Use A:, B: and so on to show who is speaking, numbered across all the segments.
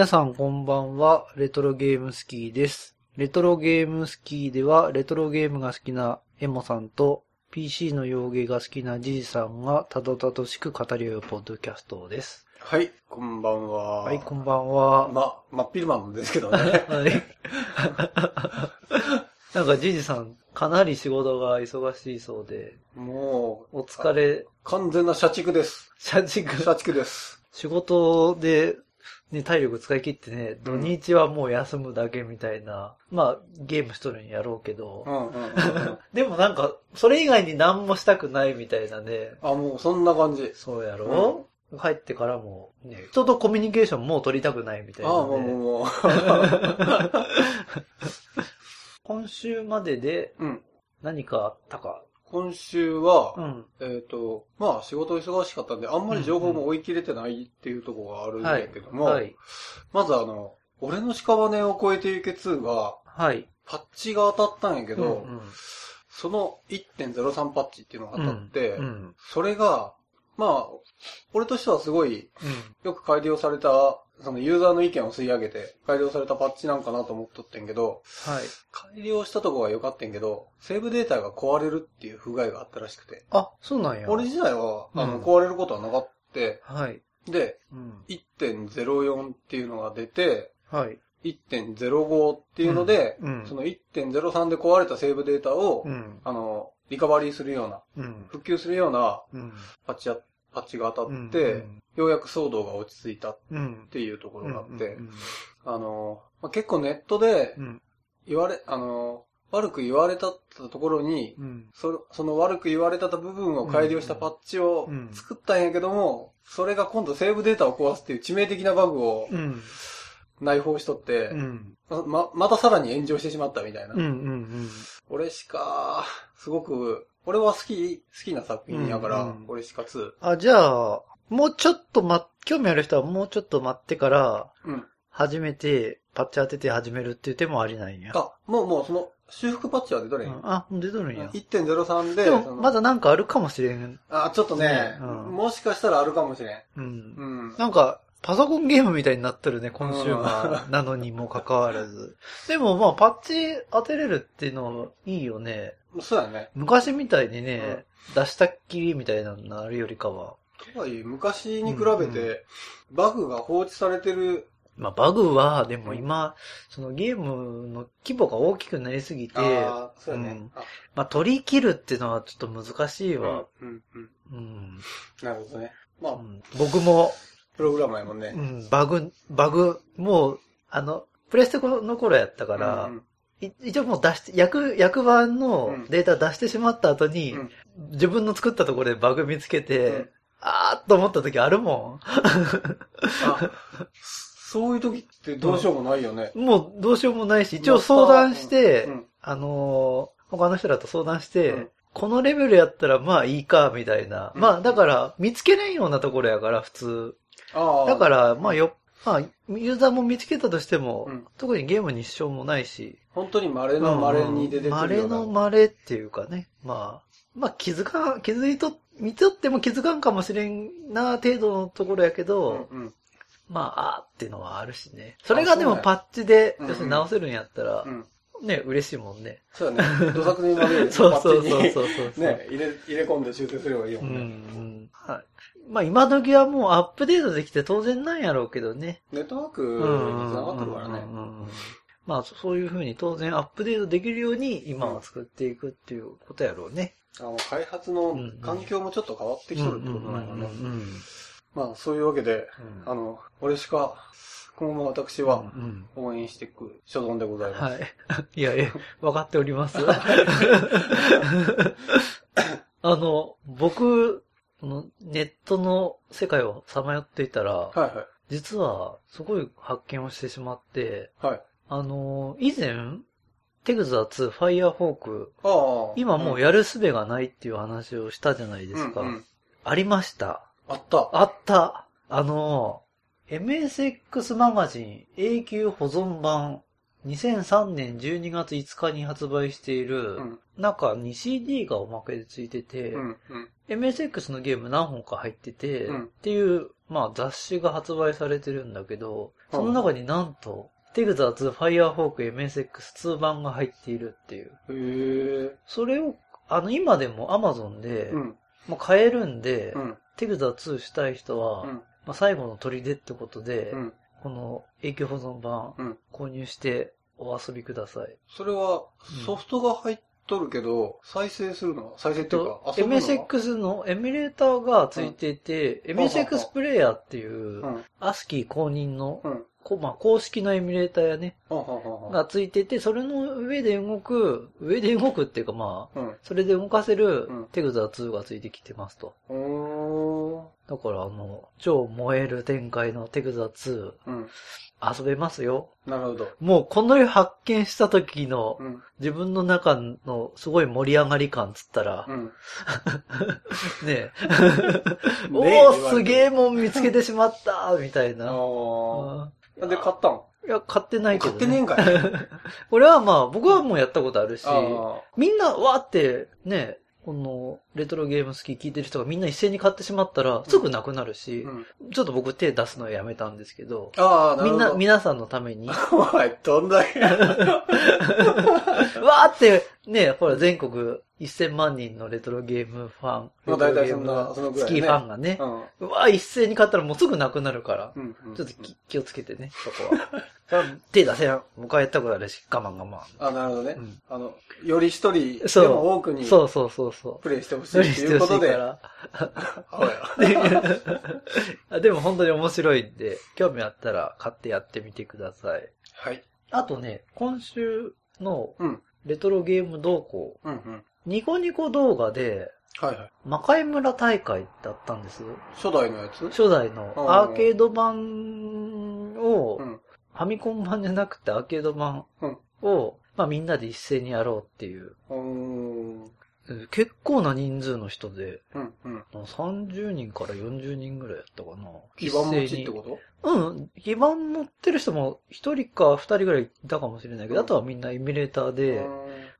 A: 皆さんこんばんは、レトロゲームスキーです。レトロゲームスキーでは、レトロゲームが好きなエモさんと、PC の洋芸が好きなジジさんがたどたどしく語り合うポッドキャストです。
B: はい、こんばんは。
A: はい、こんばんは。
B: ま、真っ昼間なんですけどね。
A: はい。なんかジジさん、かなり仕事が忙しいそうで、
B: もう、
A: お疲れ、
B: 完全な社畜です。
A: 社畜、
B: 社畜です。
A: 仕事で、ね、体力使い切ってね、土日はもう休むだけみたいな、まあ、ゲームしとるんやろうけど
B: う、んうんうんうん。
A: でもなんか、それ以外に何もしたくないみたいなね、
B: あ、もうそんな感じ。
A: そうやろ、帰ってからも、ね、人とコミュニケーションもう取りたくないみたい
B: あ、
A: な、
B: もうもう
A: ね。
B: もう。
A: 今週までで
B: うん。
A: 何かあったか。
B: 今週は、
A: うん。
B: えっ、と、まあ仕事忙しかったんで、あんまり情報も追い切れてないっていうところがあるんだ
A: はい
B: けど。も、
A: はい。
B: まずあの、俺の屍を越えていけ2が、
A: はい。
B: パッチが当たったんやけど、
A: うんうん
B: その1.03パッチっていうのが当たって、
A: うん。
B: それが、まあ、俺としてはすごい、よく改良された、そのユーザーの意見を吸い上げて、改良されたパッチなんかなと思っとってんけど、
A: はい。
B: 改良したとこは良かったんけど、セーブデータが壊れるっていう不具合があったらしくて。
A: あ、そうなんや。
B: 俺自体は、あの、
A: うん
B: 壊れることはなかった。
A: はい。
B: で、
A: うん。
B: 1.04っていうのが出て、
A: はい。
B: 1.05っていうので、
A: うんうん
B: その1.03で壊れたセーブデータを、
A: うん。
B: あの、リカバリーするような、
A: うん。
B: 復旧するような
A: うん。
B: パッチや、パッチが当たっ
A: うん
B: て、
A: うん
B: ようやく騒動が落ち着いたっ
A: うん。
B: ていうところがあって、
A: うん
B: あの、まあ、結構ネットで
A: うん。
B: 言われ、あの、悪く言われたところに、
A: うん。
B: そその悪く言われた部分を改良したパッチを
A: うん
B: 作ったんやけども、それが今度セーブデータを壊すっていう致命的なバグを
A: うん。
B: 内包しとって
A: う、ん。
B: ま、またさらに炎上してしまったみたいな。
A: うん。うん。
B: 俺しか、すごく、俺は好き、好きな作品やから、
A: うんうん
B: 俺しか2。
A: あ、じゃあ、もうちょっとま、興味ある人はもうちょっと待ってから、
B: うん。
A: 始めて、パッチ当てて始めるっていう手もありなんや。
B: あ、もうもうその、修復パッチは出とれん。
A: うんあ、出とるんや。
B: 1.03で、
A: でも、まだなんかあるかもしれん。
B: あ、ちょっとね、
A: うん
B: もしかしたらあるかもしれん。
A: うん。
B: うん。
A: なんか、パソコンゲームみたいになってるね、コンシューマーなのにもかかわらず。でもまあ、パッチ当てれるっていうのいいよね。
B: そうやね。
A: 昔みたいにね、出したっきりみたいなのあるよりかは。
B: とはいえ、昔に比べ
A: うんう
B: て、バグが放置されてる、
A: まあ、バグは、でも今、そのゲームの規模が大きくなりすぎて、
B: ああ、そうやね
A: うん。
B: あ
A: まあ、取り切るっていうのはちょっと難しいわ。
B: うん、うん、うん。
A: うん。
B: なるほどね。まあ、
A: うん僕も、
B: プログラマーやもんね
A: う。ん、バグ、バグ、もう、あの、プレステの頃やったから、
B: うん
A: い一応もう出して、役、役版のデータ出してしまった後に、
B: うん
A: 自分の作ったところでバグ見つけて、
B: うん
A: あーっと思った時あるも
B: あ、そういう時ってどうしようもないよね。
A: ん。もうどうしようもないし、一応相談して、
B: うん
A: あのー他の人らと相談して、
B: うん
A: このレベルやったらまあいいか、みたいな。
B: うん
A: まあだから、見つけれんようなところやから、普通。だから、まあよ、まあ、ユーザーも見つけたとしても、
B: うん
A: 特にゲームに支障もないし、
B: 本当に稀の稀に出てくるような。
A: 稀の稀っていうかね。まあ、まあ気づかん、気づいと、見とっても気づかんかもしれんな程度のところやけど、
B: うんうん。
A: まあ、あーっていうのはあるしね。それがでもパッチで、
B: うんうん
A: 要するに直せるんやったら
B: う、ん。
A: ね、嬉しいもんね。
B: そうやね。土作にまみれて
A: そうそうそうそうそう。
B: ね、入れ、入れ込んで修正すればいいも
A: うんん、う
B: ね。
A: ん。はい。まあ今時はもうアップデートできて当然なんやろうけどね。
B: ネットワークに繋がってるからね。
A: まあ、そういうふうに当然アップデートできるように今は作っていくっていうことやろうね。
B: あの、開発の環境もちょっと変わってきてるってことなんよね。まあ、そういうわけで、
A: うん
B: あの、俺しか、今後も私は
A: うん
B: 応援していく所存でございます。
A: はい。いやいや、わかっております。あの、僕、このネットの世界をさまよっていたら、
B: はいはい。
A: 実はすごい発見をしてしまって、
B: はい。
A: あの、以前、テグザ2ファイヤーフォーク、
B: ああ。
A: 今もうやる術がないっていう話をしたじゃないですか。
B: うんうん
A: ありました。
B: あった。
A: あった。あの、MSX マガジン永久保存版2003年12月5日に発売している、
B: うん。
A: 中に CD がおまけでついてて、
B: うん。うん。
A: MSX のゲーム何本か入ってて、
B: うん
A: っていうまあ雑誌が発売されてるんだけど、その中になんと、テグザーズファイアーフォーク MSX2 版が入っているっていう。
B: へえ。
A: それを、あの、今でも Amazon で、
B: うん。
A: もう買えるんで、
B: うん。
A: テグザー2したい人は、
B: うん。
A: まあ、最後の砦ってことで、
B: うん。
A: この永久保存版
B: うん。
A: 購入してお遊びください。
B: それは
A: うん、
B: ソフトが入っとるけど、再生するのは再生っていうか
A: MSX のエミュレーターがついていて、
B: ん
A: MSX プレイヤーっていう、
B: うん。
A: ASCII 公認の、
B: うん。
A: こまあ、公式のエミュレーターやね、がついてて、それの上で動く、上で動くっていうかまあ、
B: うん。
A: それで動かせる
B: うん
A: テグザー2がついてきてますと。
B: お
A: だからあの、超燃える展開のテグザー2、
B: ー。うん。
A: 遊べますよ。
B: なるほど。
A: もうこの発見した時の
B: うん。
A: 自分の中のすごい盛り上がり感つったら
B: う、ん。
A: ねえ、
B: ね
A: お
B: え
A: ーすげえもん見つけてしまったみたいな。
B: あ
A: うん
B: あ。で、買ったん？
A: いや、買ってないけど、
B: 買ってねえんかい。
A: 俺はまあ、僕はもうやったことあるし、
B: あ
A: みんなわーって、ね、このレトロゲーム好き聞いてる人がみんな一斉に買ってしまったら、すぐなくなるし、
B: あ。うん。
A: ちょっと僕手出すのやめたんですけど、
B: ああ、なる
A: みんな。皆さんのために、わ
B: おい、どんだけ。
A: ーって、ね、ほら全国1000万人のレトロゲームファン、
B: まあ大体そんなそのぐらいね
A: 好きファンがね、
B: うん。
A: うわー一斉に買ったらもうすぐなくなるから、
B: うん。うん
A: ちょっとき気をつけてね、そこは。それは手出せやん。僕はやったことあるし、我慢我慢。
B: あ、なるほどね
A: う。ん
B: あの、より一人
A: そ
B: も多くに
A: そうそうそうそう。
B: プレイしてほしいって
A: い
B: うことで、
A: でも本当に面白いんで、興味あったら買ってやってみてください。
B: はい。
A: あとね、今週の
B: うん。
A: レトロゲーム動向、
B: うんうん。
A: ニコニコ動画で、
B: はいはい。
A: 魔界村大会だったんです。
B: 初代のやつ？
A: 初代の
B: うん
A: アーケード版を、
B: うん。
A: ファミコン版じゃなくてアーケード版
B: うん
A: を、まあみんなで一斉にやろうっていう。結構な人数の人で、
B: うんうん。
A: 30人から40人ぐらいやったかな。
B: 基盤持
A: 一斉に
B: ちってこと？
A: うん。基盤乗ってる人も一人か二人ぐらいいたかもしれないけど、
B: うん
A: あとはみんなエミュレーターで、
B: う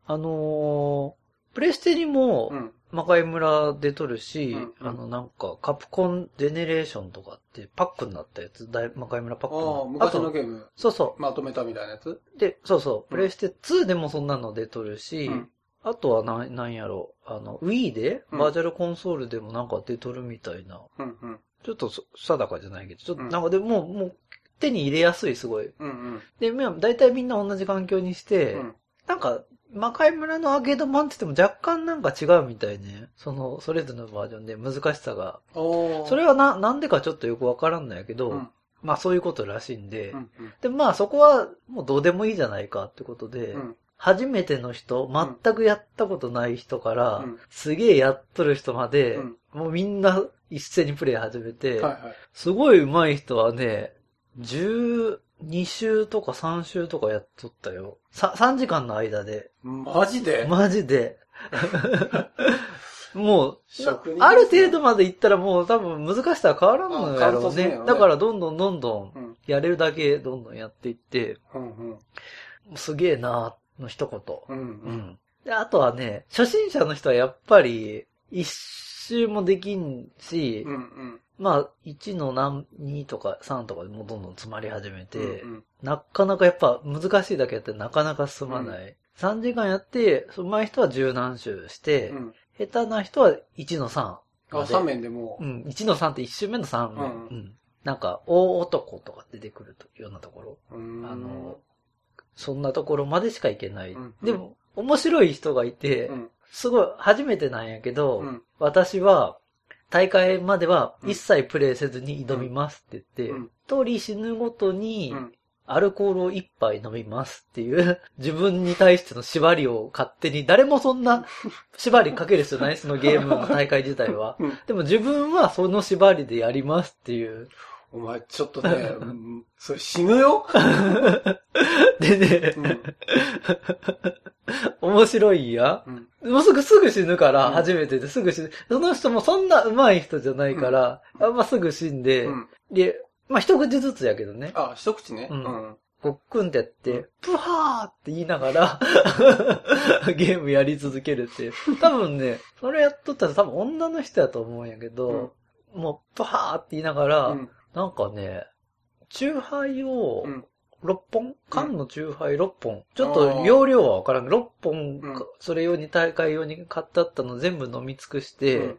A: あのー、プレステにも
B: ーん。
A: 魔界村で撮るし、
B: うんうん
A: あのなんかカプコンジェネレーションとかってパックになったやつ、大魔界村パック
B: ああ、
A: の。
B: 昔の
A: と
B: ゲーム
A: そうそ
B: まとめたみたいなやつ？
A: う。で、そうそう。
B: うん
A: プレステ2でもそんなので撮るし、
B: うん
A: あとはなん、なんやろあの、Wii で、
B: うん
A: バーチャルコンソールでもなんか出とるみたいな。
B: うんうん。
A: ちょっとそ定かじゃないけど、ちょっと
B: うん
A: なんかでも、もう手に入れやすい、すごい。
B: うんうん。
A: で、まあ、大体みんな同じ環境にして、
B: うん
A: なんか、魔界村のアーケード版って言っても若干なんか違うみたいね。その、それぞれのバージョンで難しさが。それはな、なんでかちょっとよくわからんのやけど、
B: うん
A: まあそういうことらしいんで、
B: うんうん。
A: で、まあそこはもうどうでもいいじゃないかってことで、
B: うん
A: 初めての人、全くやったことない人から、
B: うん
A: すげえやっとる人まで、
B: うん
A: もうみんな一斉にプレイ始めて、
B: はいはい。
A: すごい上手い人はね、12週とか3週とかやっとったよ。さ3時間の間で。
B: マジで？
A: マジで。もう、ある程度まで行ったらもう多分難しさは変わらんのやろうねだからどんどんどんど
B: うん
A: ん、やれるだけどんどんやっていって、
B: うんうん。
A: すげえなーの一言。
B: うん
A: う
B: うん。
A: ん。で、あとはね、初心者の人はやっぱり、一周もできんし、
B: うんうん。
A: まあ、1の何、2とか3とかでもうどんどん詰まり始めて、
B: うん
A: なかなかやっぱ難しいだけやってなかなか進まない。3時間やって、上手い人は十何周して、
B: うん。
A: 下手な人は1の3
B: あ、
A: まで。
B: 3面でも
A: う。ん、1の3って1周目の3面。
B: うん
A: うんなんか、大男とか出てくるというようなところ。
B: うん
A: あの、そんなところまでしか行けない。
B: うん
A: でも、面白い人がいて、
B: うん。
A: すごい初めてなんやけど、
B: うん
A: 私は大会までは一切プレイせずに挑みますって言って、
B: うん
A: 一人死ぬごとに
B: うん
A: アルコールを一杯飲みますっていう 自分に対しての縛りを勝手に、誰もそんな 縛りかける必要ないそのゲームの大会自体は。
B: うん
A: でも自分はその縛りでやりますっていう。
B: お前、ちょっとね、う んそれ死ぬよ？
A: でね、
B: うん。
A: 面白いや。
B: うん。
A: もうすぐすぐ死ぬから、
B: うん
A: 初めてですぐ死ぬ。その人もそんな上手い人じゃないから、あんますぐ死んで、
B: うん。
A: で、まあ、一口ずつやけどね。
B: あ、一口ね。
A: う
B: うんん。
A: ごっくんってやって、
B: うん
A: プハーって言いながら、ゲームやり続けるっていう。多分ね、それやっとったら多分女の人やと思うんやけど、もう、パーって言いながら、
B: うん。
A: なんかね、チューハイを
B: うん。
A: 6本？缶のチューハイ6本？ちょっと容量はわからん。けど、6本か、
B: うん。
A: それ用に大会用に買ってあったの全部飲み尽くして、
B: うん。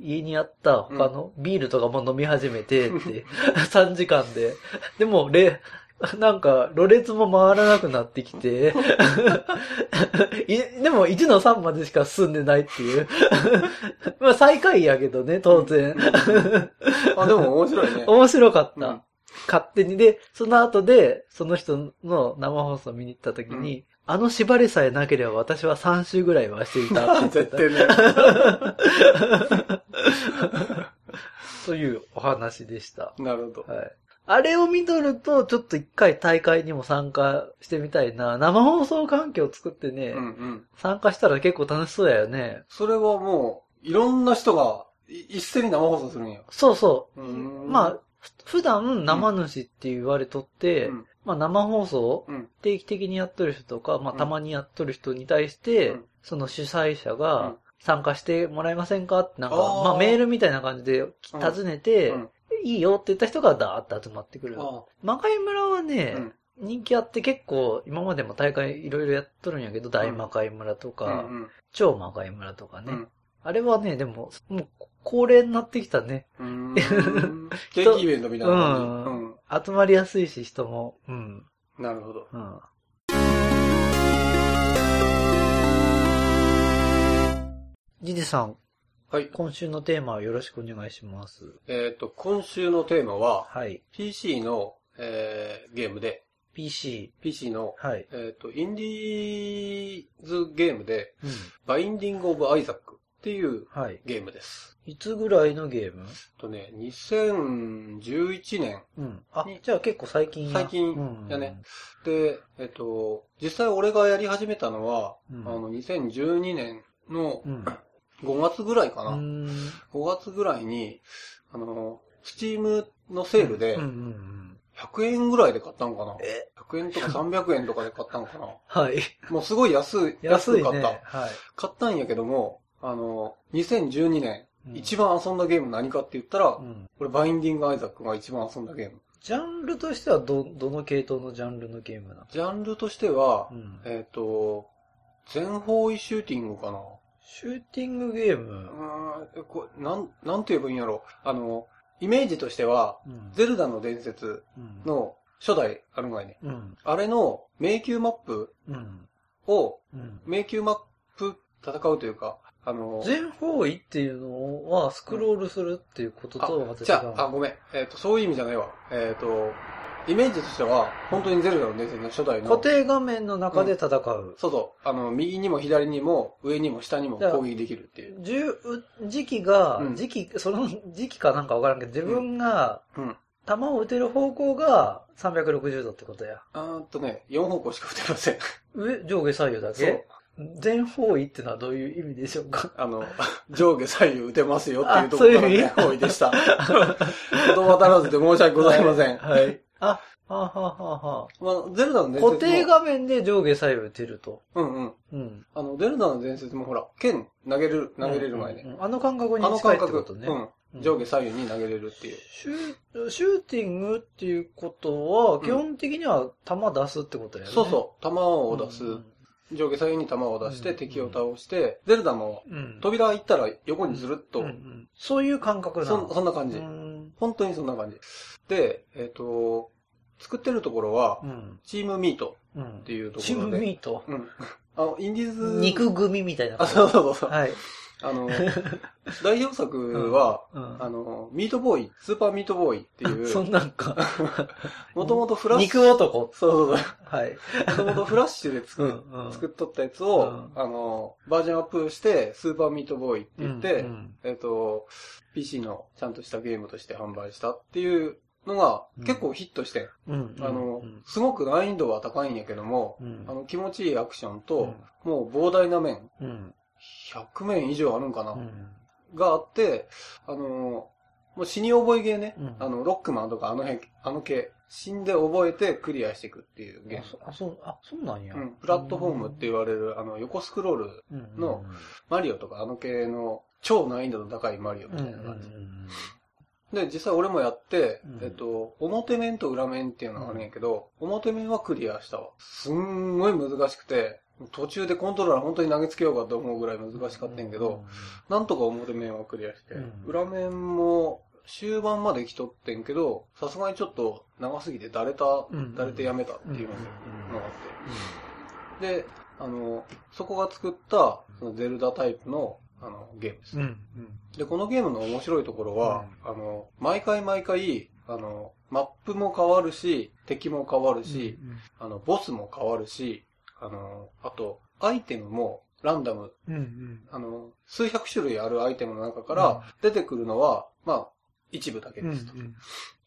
A: 家にあった他のビールとかも飲み始めてって、3時間で。でも、れ、なんか、ろれつも回らなくなってきて、いでも1の3までしか進んでないっていう。まあ最下位やけどね、当然。
B: あ、でも面白いね。
A: 面白かった。
B: うん
A: 勝手に。で、その後で、その人の生放送見に行った時に、あの縛りさえなければ私は3週ぐらいはしていたって言って
B: 絶
A: た。
B: 対ね。
A: というお話でした。
B: なるほど。
A: はい。あれを見とると、ちょっと一回大会にも参加してみたいな。生放送環境を作ってね、
B: うんうん。
A: 参加したら結構楽しそうやよね。
B: それはもう、いろんな人がい一斉に生放送するんや。
A: そうそう。
B: う
A: まあ、ふ普段生主って言われとって、
B: うん
A: まあ生放送
B: うん。
A: 定期的にやっとる人とか、まあ
B: うん
A: たまにやっとる人に対して、
B: うん
A: その主催者
B: う
A: が
B: ん
A: 参加してもらえませんかってなんか、
B: あー
A: まあメールみたいな感じで尋ねて、
B: うん
A: いいよって言った人がダーッと集まってくる。
B: あ
A: 魔界村はね、
B: うん
A: 人気あって結構今までも大会いろいろやっとるんやけど、大魔界村と
B: あ。
A: か、
B: うん
A: 超魔界村とかね、
B: うん
A: あれはね、でも、もう恒例になってきたね。
B: 定期イベントみたいな感じ。
A: うん集まりやすいし、人も。うん。
B: うん。なるほど。
A: うん。ジジさん、
B: はい。
A: 今週のテーマをよろしくお願いします。
B: えっと、今週のテーマは、
A: はい。
B: PC の、えーゲームで、
A: PC。
B: PC の、
A: はい。
B: えっと、インディーズゲームで、
A: うん。
B: バインディング・オブ・アイザックっていう
A: はい。
B: ゲームです。
A: いつぐらいのゲーム？
B: とね、2011年
A: うん。あ
B: に、
A: じゃあ結構最近や
B: 最近
A: うん
B: やね。で、えっと、実際俺がやり始めたのは、
A: うん
B: あの、2012年の
A: うん。
B: 5月ぐらいかな。
A: うーん。
B: 5月ぐらいに、あの、スチームのセールで
A: うん、うんうん。
B: 100円ぐらいで買ったんかな。
A: え
B: ？100円とか300円とかで買ったんかな。
A: はい。
B: もうすごい安い、
A: 安いね。
B: 安く買った。
A: はい。
B: 買ったんやけども、あの、2012年、
A: うん
B: 一番遊んだゲーム何かって言ったら、
A: うん。
B: これバインディング・アイザックが一番遊んだゲーム。
A: ジャンルとしてはど、どの系統のジャンルのゲームなの？
B: ジャンルとしては
A: う、ん。
B: えっ、と、全方位シューティングかな。
A: シューティングゲー
B: う
A: ム。
B: ーん、これなん、なんて言えばいいんやろ。あの、イメージとしては、
A: うん。
B: ゼルダの伝説
A: うん。
B: の初代あるがいね。
A: うん。
B: あれの迷宮マップ
A: うん。
B: を、
A: うん。
B: 迷宮マップ戦うというか、あの、
A: 全方位っていうのはスクロールするっていうことと
B: あ
A: 私
B: じゃあ、あ、
A: が。
B: ごめん。えっ、と、そういう意味じゃないわ。えっ、と、イメージとしては、本当にゼルダの伝説の初代の、
A: 固定画面の中で戦う。
B: そうそう、あの、右にも左にも、上にも下にも攻撃できるっていう。
A: じゅ時期が、
B: うん
A: 時期、その時期かなんかわからんけど、自分が、
B: うん。
A: 弾を撃てる方向が360度ってことや。
B: あーっとね、4方向しか打てません。
A: 上、上下左右だ
B: そう
A: け。全方位ってのはどういう意味でしょうか？
B: あの、上下左右打てますよっていう
A: あ
B: ところから
A: そういう意味？
B: ね、多いでした。言葉足らずで申し訳ございません。
A: はい。はいあ、はあ、はあはあは
B: まあ、ゼルダの
A: あ、
B: 伝説も。
A: 固定画面で上下左右打てると。
B: うんうん。
A: うん。
B: あの、ゼルダの伝説もほら、剣投げれる、投げれる前ね。
A: うんうんあの感覚に
B: あの
A: 近い
B: 感覚、
A: ってことね。
B: うん。上下左右に投げれるっていう。
A: シューシューティングっていうことは、
B: ん
A: 基本的には弾出すってことやね。
B: そうそう、弾を出す。
A: うん
B: 上下左右に弾を出して
A: うん
B: 敵を倒して、ゼルダの
A: うん。
B: 扉行ったら横にずるっと、
A: うんうんそういう感覚な
B: そ
A: の
B: んそんな感じ。
A: うん。
B: 本当にそんな感じ。で、えっ、と、作ってるところは
A: う、ん。
B: チームミート
A: うん。
B: っていうとこ
A: チーム
B: ろで。
A: ミート？
B: うん。あの、インディーズ。
A: 肉組みたいな
B: あ、
A: 感じ。
B: そうそうそう。
A: はい。
B: あの、代表作は、
A: うん
B: あの、ミートボーイ、スーパーミートボーイってい
A: そ
B: う、
A: んなんか。
B: もともとフラッシュ、
A: 肉男。
B: そうそうそう。
A: はい。
B: もともとフラッシュで作,、
A: うんうん
B: 作っとったやつを、
A: うん
B: あの、バージョンアップして、スーパーミートボーイって言って、
A: うん
B: えっ、と、PC のちゃんとしたゲームとして販売したっていうのが
A: うん
B: 結構ヒットして、
A: うん。
B: あの、
A: うん
B: すごく難易度は高いんやけども、
A: うん
B: あの、気持ちいいアクションと、もう膨大な面、
A: うん。
B: 100面以上あるんかな、
A: うん。
B: があって、あの、もう死に覚えゲーね、
A: うん
B: あの、ロックマンとかあの辺、あの系、死んで覚えてクリアしていくっていうゲーム。
A: あそう、あ、そうなんや。
B: うん、プラットフォームって言われる、あの、横スクロール、
A: うん
B: のマリオとかあの系の超難易度の高いマリオみたいな感じ。で、実際俺もやって、
A: うん
B: えっと、表面と裏面っていうのがあるんやけど、表面はクリアしたわ。すんごい難しくて、途中でコントローラー本当に投げつけようかと思うぐらい難しかったんやけど、なんとか表面はクリアして、
A: うん
B: 裏面も終盤まで来とってんけど、さすがにちょっと長すぎてだれた、
A: うん
B: だれてやめたっていうのがあって。で、あの、そこが作った、そのゼルダタイプの、あの、ゲームです。
A: うん。うん。
B: で、このゲームの面白いところは、あの、毎回毎回、あの、マップも変わるし、敵も変わるし、あの、ボスも変わるし、あの、あと、アイテムもランダム、
A: うん。うん。
B: あの、数百種類あるアイテムの中から出てくるのは、まあ、一部だけ
A: うん。
B: ですと。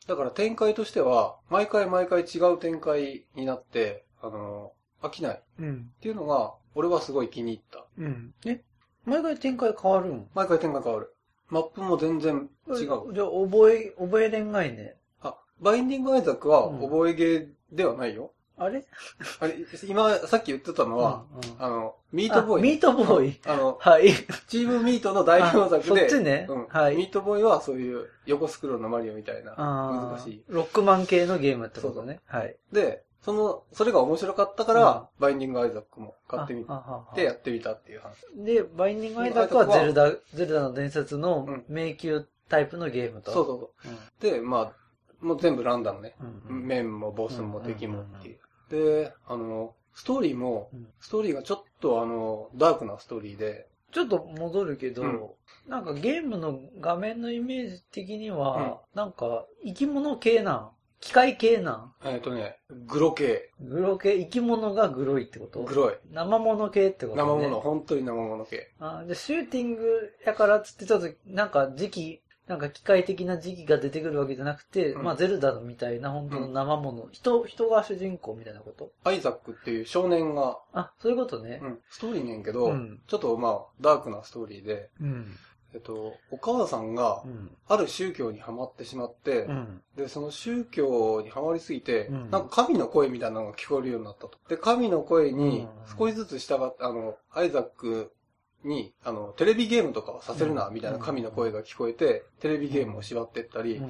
B: だから展開としては、毎回毎回違う展開になって、あの、飽きないっ
A: うん。
B: ていうのが、俺はすごい気に入った。
A: うん。え？毎回展開変わるん？
B: 毎回展開変わる。マップも全然違う。
A: じゃあ、覚え、覚えれんがいね。
B: あ、バインディングアイザックは
A: うん
B: 覚えゲーではないよ。
A: あれ？
B: あれ、今、さっき言ってたのは、
A: うんうん
B: あの、ミートボーイ。
A: あミートボーイ。
B: あの、
A: はい。
B: チームミートの代表作で、
A: あそっちね
B: うん
A: はい
B: ミートボーイはそういう横スクロールのマリオみたいな、
A: あ
B: 難しい。
A: ーロックマン系のゲームってことね。はい。
B: で、その、それが面白かったから、バインディングアイザックも買ってみてやってみたっていう話。
A: で、バインディングアイザックはゼルダ、ゼルダの伝説の
B: うん
A: 迷宮タイプのゲームと。
B: そうそうそう。で、まあ、もう全部ランダムね。
A: うん。うん。
B: 面もボスも敵もっていう。で、あの、ストーリーも
A: うん、
B: ストーリーがちょっとあの、ダークなストーリーで、
A: ちょっと戻るけど、
B: うん
A: なんかゲームの画面のイメージ的には、なんか生き物系なん？機械系なん？
B: えっ、とね、グロ系。
A: グロ系、生き物がグロいってこと？
B: グロい。
A: 生物系ってことね。
B: 生物、本当に生物系。
A: あで、シューティングやからっつってちょっと、なんか時期、なんか機械的な時期が出てくるわけじゃなくて、
B: うん
A: まあゼルダのみたいな本当の生物、人、人が主人公みたいなこと？
B: アイザックっていう少年が、
A: あ、そういうことね
B: う。ん、ストーリーねんけど、
A: うん
B: ちょっとまあ、ダークなストーリーで、
A: うん。
B: えっと、お母さんが
A: う、ん。
B: ある宗教にハマってしまって、
A: うん。
B: で、その宗教にハマりすぎて、
A: うん
B: なんか神の声みたいなのが聞こえるようになったと。で、神の声に
A: うん
B: 少しずつ従って、あの、アイザックに、あの、テレビゲームとかはさせるな、
A: うん
B: みたいな神の声が聞こえて、テレビゲームを縛ってったり、
A: うん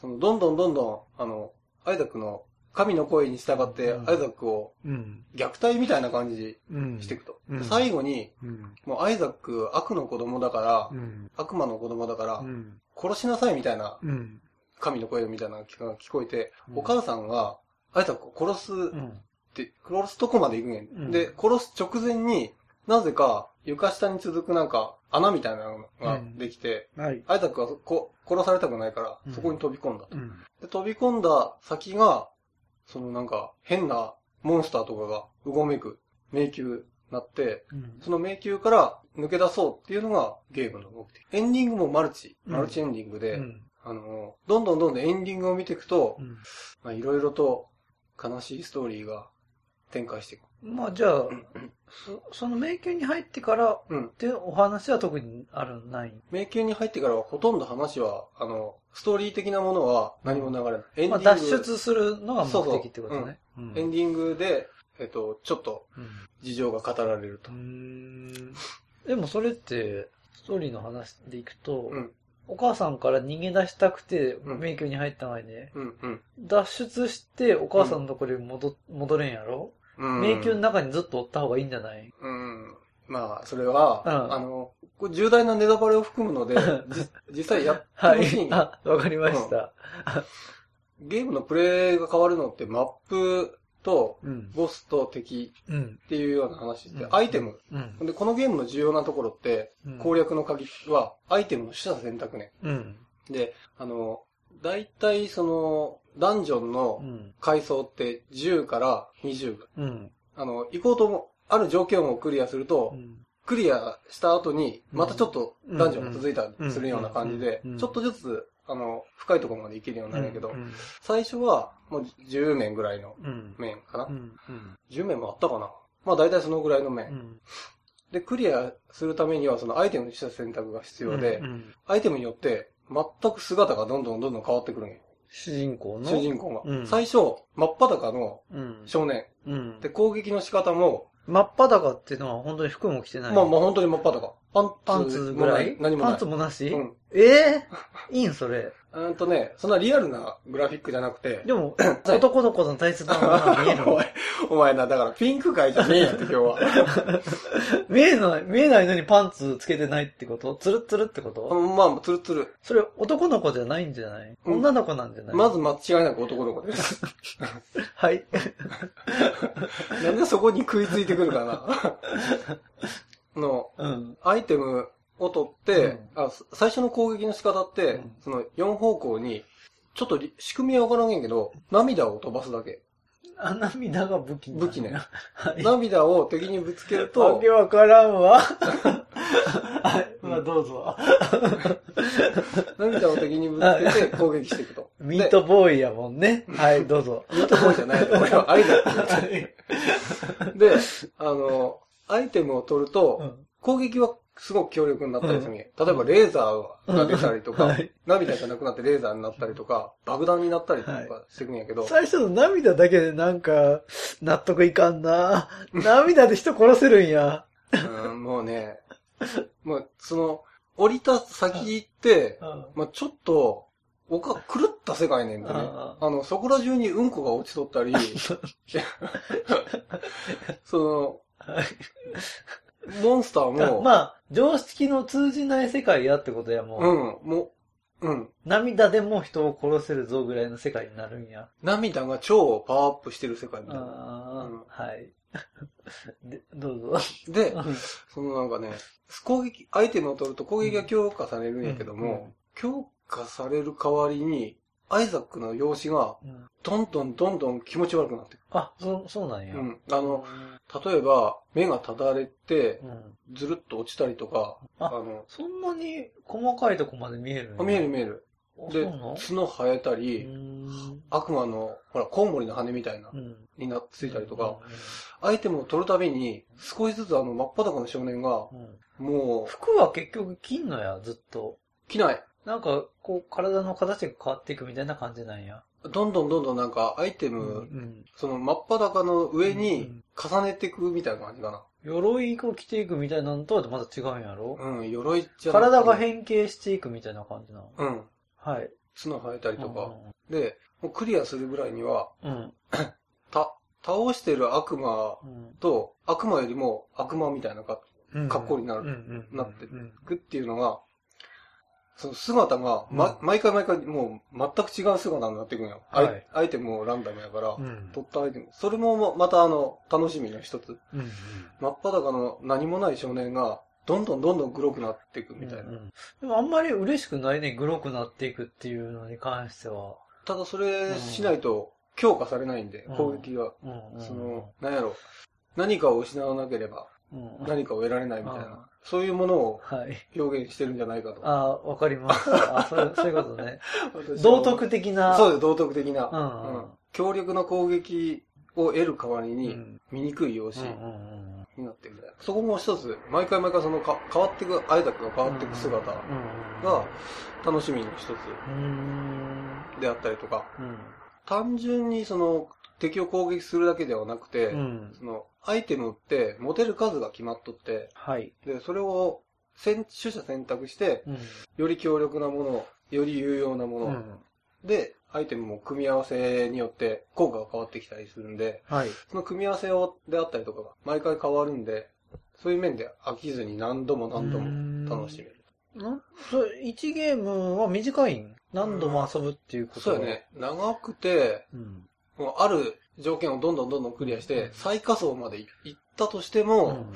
B: その、どんどんどんどん、あの、アイザックの神の声に従って、
A: うん
B: アイザックを
A: うん。
B: 虐待みたいな感じ
A: うん。
B: にしていくと。
A: うん
B: で最後に、
A: うん。
B: もうアイザック悪の子供だから、
A: うん。
B: 悪魔の子供だから、
A: うん。
B: 殺しなさいみたいな
A: うん。
B: 神の声みたいなのが聞こえて、
A: うん
B: お母さんが、アイザックを殺す
A: うん。
B: って、殺すとこまで行くんやん。
A: うん
B: で、殺す直前に、なぜか床下に続くなんか穴みたいなのができて、
A: はい。
B: アイザックはこ殺されたくないから
A: うん、
B: そこに飛び込んだと。
A: うん。
B: で、飛び込んだ先が、そのなんか変なモンスターとかがうごめく迷宮になって、
A: うん。
B: その迷宮から抜け出そうっていうのがゲームの目的。エンディングもマルチ、
A: うん
B: マルチエンディングで、
A: うん。
B: あの、どんどんどんどんエンディングを見ていくと、いろいろと悲しいストーリーが展開していく。
A: まあじゃあ、そその迷宮に入ってからっ
B: うん。
A: てお話は特にあるない？
B: 迷宮に入ってからはほとんど話は、あの、ストーリー的なものは何も流れない。エンデ
A: まあ
B: ィング、
A: 脱出するのが目的ってことね。うん
B: エンディングで、えっと、ちょっと
A: うん
B: 事情が語られると
A: うー。んでもそれって、ストーリーの話でいくと、
B: うん。
A: お母さんから逃げ出したくて
B: うん
A: 迷宮に入ったのにね、
B: うん。うん。
A: 脱出してお母さんのところに戻,、戻れんやろ、
B: うん。
A: 迷宮の中にずっとおった方がいいんじゃない？
B: うん。まあ、それは、
A: うん
B: あの、重大なネタバレを含むので、じ実際やって
A: はい。
B: ほしいん
A: あ、わかりました。
B: ゲームのプレイが変わるのってマップと
A: うん。
B: ボスと敵
A: うん。
B: っていうような話で、
A: うん
B: アイテム。
A: うん。
B: で、このゲームの重要なところって、
A: うん
B: 攻略の鍵は、アイテムの取捨選択ね。
A: うん。
B: で、あの、大体その、ダンジョン
A: う
B: の
A: ん。
B: 階層って10から20ぐらい。
A: うん。
B: あの、行こうとも、ある条件をクリアすると、クリアした後に、またちょっとダンジョンが続いたりするような感じでちょっとずつ、あの、深いところまで行けるようになるんやけど
A: う、ん。
B: 最初は、もう10面ぐらいの
A: うん。
B: 面かな
A: う。ん。うん。
B: 10面もあったかな。まあ大体そのぐらいの面。
A: うん。
B: で、クリアするためには、そのアイテムの取捨選択が必要で
A: う、ん
B: アイテムによって、全く姿がどんどんどんどん変わってくるんよ。
A: 主人公の？
B: 主人公が。
A: うん
B: 最初、真っ裸の
A: うん。
B: 少年。
A: うん。
B: で、攻撃の仕方も、
A: 真っ裸っていうのは本当に服も着てない？
B: まあまあ本当に真っ裸。パンツ
A: パンツぐら
B: い？何もない。
A: パンツもなし、
B: うん。
A: ええいいんそれ。
B: うんとね、そんなリアルなグラフィックじゃなくて、
A: でも、男の子の大切なものが見える
B: お
A: の。
B: 前、お前な、だからピンク界じゃねえよって今日は。
A: 見えない、見えないのにパンツつけてないってこと？ツルッツルってこと？
B: うんまあ、ツルツル。
A: それ男の子じゃないんじゃない？
B: うん
A: 女の子なんじゃない？
B: まず間違いなく男の子です。
A: はい。
B: なんでそこに食いついてくるかな。の、
A: うん。
B: アイテムを取って、
A: うん
B: あす最初の攻撃の仕方って、
A: うん
B: その4方向に、ちょっとり仕組みはわからんけど、涙を飛ばすだけ。
A: あ、涙が武器
B: 武器ね。
A: はい。
B: 涙を敵にぶつける
A: わ
B: と
A: け、わからんわ。はい。まあどうぞ。
B: 涙を敵にぶつけて攻撃していくと。
A: ミートボーイやもんね。はい、どうぞ。
B: ミートボーイじゃないよ。俺は愛だって
A: はい
B: で、あの、アイテムを取ると、
A: うん
B: 攻撃はすごく強力になったりするん。や例えばレーザーが出たりとか、涙じゃなくなってレーザーになったりとか、爆弾になったりとかしてくんやけど、
A: 最初の涙だけでなんか、納得いかんな。涙で人殺せるんや。
B: うんもうね、もうその、降りた先って、まあちょっと、おか、狂った世界ねんでね。
A: あ
B: あの、そこら中にうんこが落ちとったり、その、
A: はい。
B: モンスターも、
A: まあ、常識の通じない世界やってことやもう。
B: うん、もう、うん。
A: 涙でも人を殺せるぞぐらいの世界になるんや。
B: 涙が超パワーアップしてる世界みたいな。
A: ああ、
B: うん
A: はい。で、どうぞ。
B: で
A: う、ん
B: そのなんかね、攻撃、アイテムを取ると攻撃が強化されるんやけども、強化される代わりに、アイザックの容姿が、
A: うん
B: どんどんどんどん気持ち悪くなってく
A: あ、そ、そうなんや。
B: る。うん。あの、例えば、目がただれて
A: う、ん。
B: ずるっと落ちたりとか、あ
A: あ
B: の、
A: そんなに細かいとこまで見える
B: 見える見える。で角生えた
A: う
B: り、悪魔の、ほら、コウモリの羽みたいな
A: う、ん。
B: になってついたりとか、アイテムを取るたびに、少しずつあの、真っ裸の少年が、もう、
A: 服は結局着んのや、ずっと。
B: 着ない。
A: なんか、こう、体の形が変わっていくみたいな感じなんや。
B: どんどんどんどんなんか、アイテム、
A: ん。
B: その真っ裸の上
A: う
B: に
A: ん
B: 重ねていくみたいな感じかな。
A: 鎧を着ていくみたいなのとはまた違うんやろ？
B: うん、鎧じゃ
A: 体が変形していくみたいな感じなの？
B: うん。
A: はい。
B: 角生えたりとか。で、もうクリアするぐらいには、
A: うん。
B: た、倒してる悪魔
A: うん。
B: と、悪魔よりも悪魔みたいな。格好になる
A: うんうんうん
B: なって
A: うん
B: くっていうのが、その姿が、ま、
A: うん
B: 毎回毎回もう全く違う姿になっていくんよ。アイ
A: はい
B: アイテムもランダムやから、
A: うん。
B: 取ったアイテム。それもまたあの、楽しみの一つ。
A: うんうん。
B: 真っ裸の何もない少年が、どんどんどんどん黒くなっていくみたいな。
A: うんうんでもあんまり嬉しくないね、グロくなっていくっていうのに関しては。
B: ただそれしないと強化されないんで、
A: うん
B: 攻撃が。
A: うんうん
B: その、なんやろ。何かを失わなければ
A: うん
B: 何かを得られないみたい
A: うん
B: な。そういうものを
A: はい。
B: 表現してるんじゃないかと。
A: ああ、わかります。あそう そういうことね。道徳的な。
B: そうです、道徳的な。
A: うん
B: うん強力な攻撃を得る代わりに、
A: うん
B: 醜い容
A: うん
B: 姿になっていな。そこも一つ、毎回毎回そのか変わっていく、アイザックが変わっていく姿が楽しみの一つ。であったりとか、
A: うん。
B: 単純にその敵を攻撃するだけではなくて、
A: うん。
B: そのアイテムって持てる数が決まっとって、
A: はい。
B: で、それを選取捨選択して、
A: うん。
B: より強力なもの、より有用なもの、
A: うん。
B: で、アイテムも組み合わせによって効果が変わってきたりするんで、
A: はい。
B: その組み合わせをであったりとかが毎回変わるんで、そういう面で飽きずに何度も何度も楽しめる。
A: な、それ、1ゲームは短いん？何度も遊ぶっていうこと
B: そうや。ね。長くて、
A: うん。
B: もうある条件をどんどんどんどんクリアして、最下層まで行ったとして
A: う
B: も、
A: ん。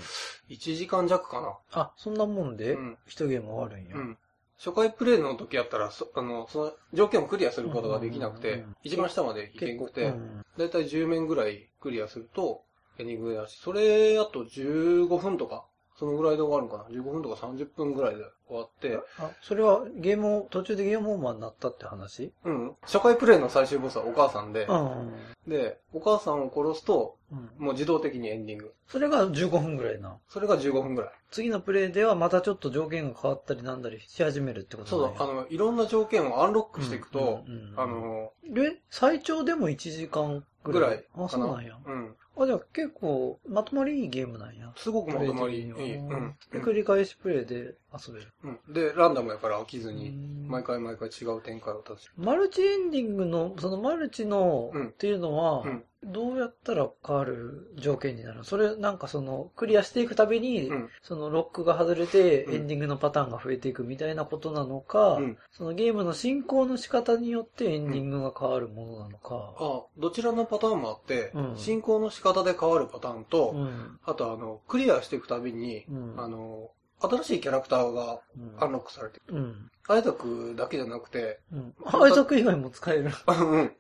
B: 1時間弱かな。
A: あ、そんなもんで
B: うん、
A: 一ゲーム終わるんや。
B: うん。初回プレイの時やったら、そあの、その条件をクリアすることができなくて一番下まで行けんくて、
A: うん
B: だいたい10面ぐらいクリアすると、エンディングだし、それあと15分とか、そのぐらいで終わるのかな ?15 分とか30分ぐらいで終わって、
A: あ、それはゲームを、途中でゲームオーバーになったって話？
B: うん。初回プレイの最終ボスはお母さんで、
A: うん。
B: で、お母さんを殺すと、
A: うん。
B: もう自動的にエンディング。
A: それが15分ぐらいな。
B: それが15分ぐらい。
A: 次のプレイではまたちょっと条件が変わったりなんだりし始めるってこと
B: そうだ、あの、いろんな条件をアンロックしていくと、
A: うんうんうん
B: あの、
A: で、最長でも1時間ぐらい。
B: ぐらいかな。
A: あ、そうなんや。
B: うん。
A: あ、じゃあ結構、まとまりいいゲームなんや。
B: すごくまとまりいい。うん。
A: で繰り返しプレイで遊べる。
B: うん。で、ランダムやから飽きず
A: う
B: に、
A: ん
B: 毎回毎回違う展開を立つ。
A: マルチエンディングの、そのマルチの、
B: うん
A: っていうのは、
B: うん
A: どうやったら変わる条件になるの？それなんかその、クリアしていくたびに、
B: うん。
A: そのロックが外れて、
B: うん
A: エンディングのパターンが増えていくみたいなことなのか、
B: うん。
A: そのゲームの進行の仕方によってエンディングが変わるものなのか。
B: あ、どちらのパターンもあって、
A: うん
B: 進行の仕方で変わるパターンと、
A: うん。
B: あとあの、クリアしていくたびに、
A: うん
B: あの、新しいキャラクターが
A: うん
B: アンロックされてる。
A: うん。
B: アイザクだけじゃなくて、
A: うん。アイザック以外も使える。
B: うん。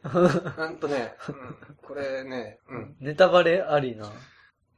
B: なんとね、うん、これね、うん。
A: ネタバレありな。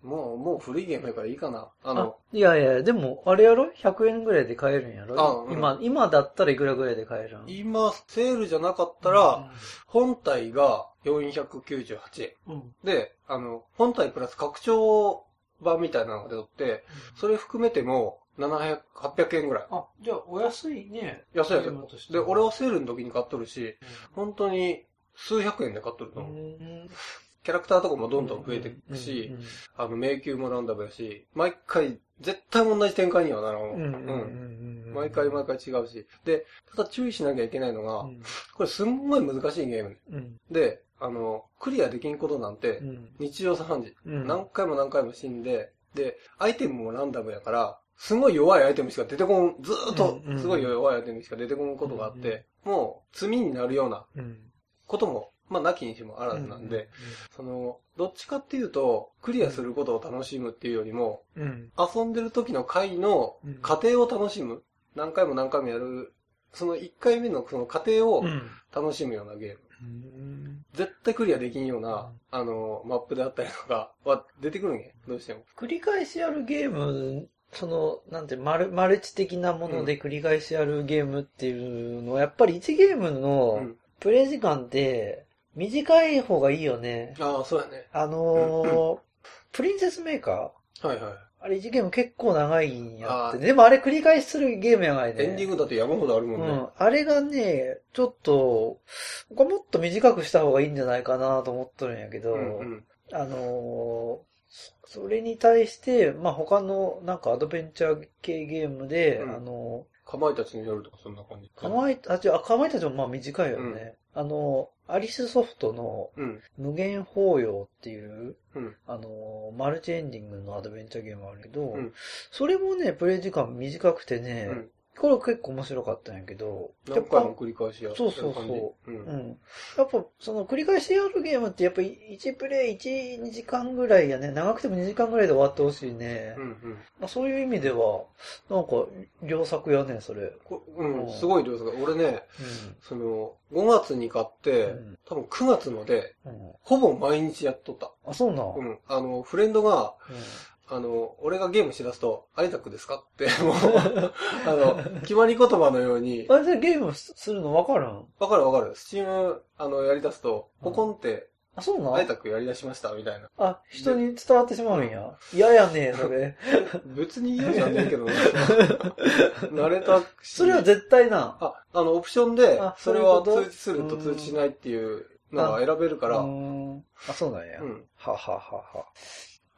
B: もう、もう古いゲームやからいいかな。あ
A: あ
B: の、
A: いやいや、でも、あれやろ ?100 円ぐらいで買えるんやろ？
B: あうん
A: 今、今だったらいくらぐらいで買えるん？
B: 今、セールじゃなかったら、、本体が498円。
A: うん。
B: で、あの、本体プラス拡張版みたいなのが出とって、それ含めても、700、800円ぐらい。
A: あ、じゃあ、お安いね。
B: 安いやつ
A: ゲームとして
B: で、俺はセールの時に買っとるし、本当に数百円で買っとると
A: う
B: 思う。
A: ん
B: キャラクターとかもどんどん増えていくし、あの、迷宮もランダムやし、毎回、絶対同じ展開にはならん。
A: うん。うん。
B: うん。毎回毎回違うし。で、ただ注意しなきゃいけないのが、これすんごい難しいゲーム。
A: うん。
B: で、あの、クリアできんことなんて
A: う、ん。
B: 日常茶飯事。
A: うん。
B: 何回も何回も死んで、で、アイテムもランダムやから、すごい弱いアイテムしか出てこん、ずーっとすごい弱いアイテムしか出てこんことがあって、もう罪になるような
A: うん。
B: ことも、まあ、なきにしもあらずなんで、その、どっちかっていうと、クリアすることを楽しむっていうよりも、
A: うん。
B: 遊んでる時の回の
A: うん
B: 過程を楽しむ。何回も何回もやる、その1回目のその過程を
A: うん。
B: 楽しむようなゲーム。
A: うん。
B: 絶対クリアできんような、あの、マップであったりとかは出てくるんや。どうしても。
A: 繰り返しやるゲーム、その、なんて、マル、マルチ的なもので繰り返しやるゲームっていうのは、やっぱり1ゲーム
B: う
A: の
B: ん。
A: プレイ時間って、短い方がいいよね。
B: ああ、そうやね。
A: あのー、プリンセスメーカー
B: はいはい。
A: あれ1ゲーム結構長いんやって。でもあれ繰り返しするゲームやがいね。
B: エンディングだって山ほどあるもんね。
A: うん。あれがね、ちょっと、僕はもっと短くした方がいいんじゃないかなと思っとるんやけど、
B: うんうん。
A: あのーそそれに対して、まあ、他のなんかアドベンチャー系ゲームで、
B: うん
A: あの
B: かまいたちの夜とかそんな感じ。
A: ー、かまいたち、あ、かまいたちもまあ短いよね。あのー、アリスソフトの
B: うん。
A: 無限法要っていう、
B: うん。
A: あのー、マルチエンディングのアドベンチャーゲームあるけど、
B: うん
A: それもね、プレイ時間短くてね、
B: うん。
A: これ結構面白かったんやけど、やっぱ
B: 何回も繰り返しや
A: そうそうそう
B: うん。
A: うん。やっぱ、その繰り返しやるゲームって、やっぱ1プレイ1、2時間ぐらいやね。長くても2時間ぐらいで終わってほしいね。
B: うんうん。
A: まあ、そういう意味では、なんか、良作やね、それ。
B: こうん、
A: うん
B: すごい量が。俺ね、その、5月に買って、
A: うん
B: 多分9月まで、
A: うん。うん。
B: ほぼ毎日やっとった。
A: あ、そうなん。うん。
B: うん。あの、フレンドが、あの、俺がゲームしだすと、アイザックですかって、もう、あの、決まり言葉のように、
A: あれでゲームするの分からん？
B: わかるわかる。スチーム、あの、やり出すと、ポコンって、
A: あ、そうなん？
B: アイザックやり出しました、みたいな。
A: あ、人に伝わってしまうんや。嫌やねそれ。
B: 別に嫌じゃねえけどな。慣れたし。
A: それは絶対な。
B: あ、あの、オプションで
A: あ、
B: それは
A: そういうこと？
B: 通知すると通知しないっていうのが選べるから、
A: うー
B: うん。
A: ん。あ、そうなんや。はははは。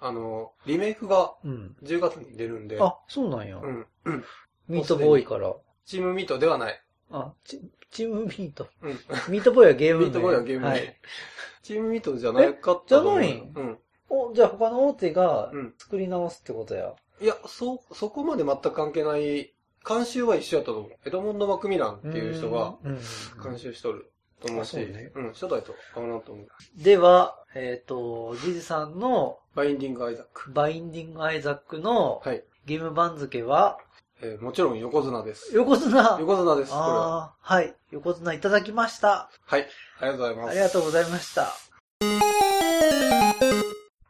B: あの、リメイクが
A: うん。
B: 10月に出るんで、
A: あ、そうなんや。
B: うん。うん。
A: ミートボーイから。
B: チームミートではない。
A: あ、チチームミート。
B: うん。
A: ミートボーイはゲーム名
B: ミートボーイはゲーム
A: は
B: で
A: い。。
B: チームミートじゃなかったと思う。
A: えじゃない
B: うん。
A: お、じゃあ他の大手が
B: うん
A: 作り直すってことや。
B: いや、そ、そこまで全く関係ない、監修は一緒やったと思う。エドモンド・マクミランっていう人が
A: うん、
B: 監修しとると思うし、
A: ね
B: うん、初代と変わらんと思う。
A: では、えっ、と、ジジさんの
B: バインディング・アイザック。
A: バインディングアイザックの
B: はい。
A: ゲーム番付は、
B: えーもちろん横綱です。
A: 横綱。
B: 横綱です、これは。
A: ああ、はい。横綱いただきました。
B: はい。ありがとうございます。
A: ありがとうございました。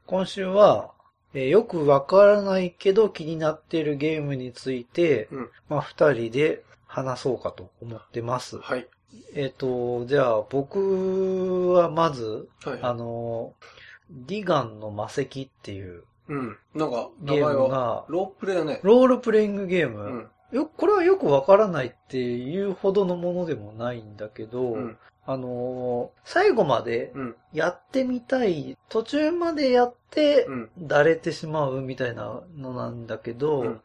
A: 今週は、えーよくわからないけど気になっているゲームについて、
B: うん
A: まあ、二人で話そうかと思ってます。
B: はい。
A: えっ、と、じゃあ、僕はまず、
B: はい。
A: あの、ギガンの魔石っていう
B: うん。なんか、
A: ゲームが、
B: ロープレイだね。
A: ロールプレイングゲーム。
B: うん。
A: よ、これはよくわからないっていうほどのものでもないんだけど、
B: うん。
A: あのー最後まで
B: うん。
A: やってみたい、途中までやって
B: う、ん。
A: だれてしまうみたいなのなんだけど、
B: うん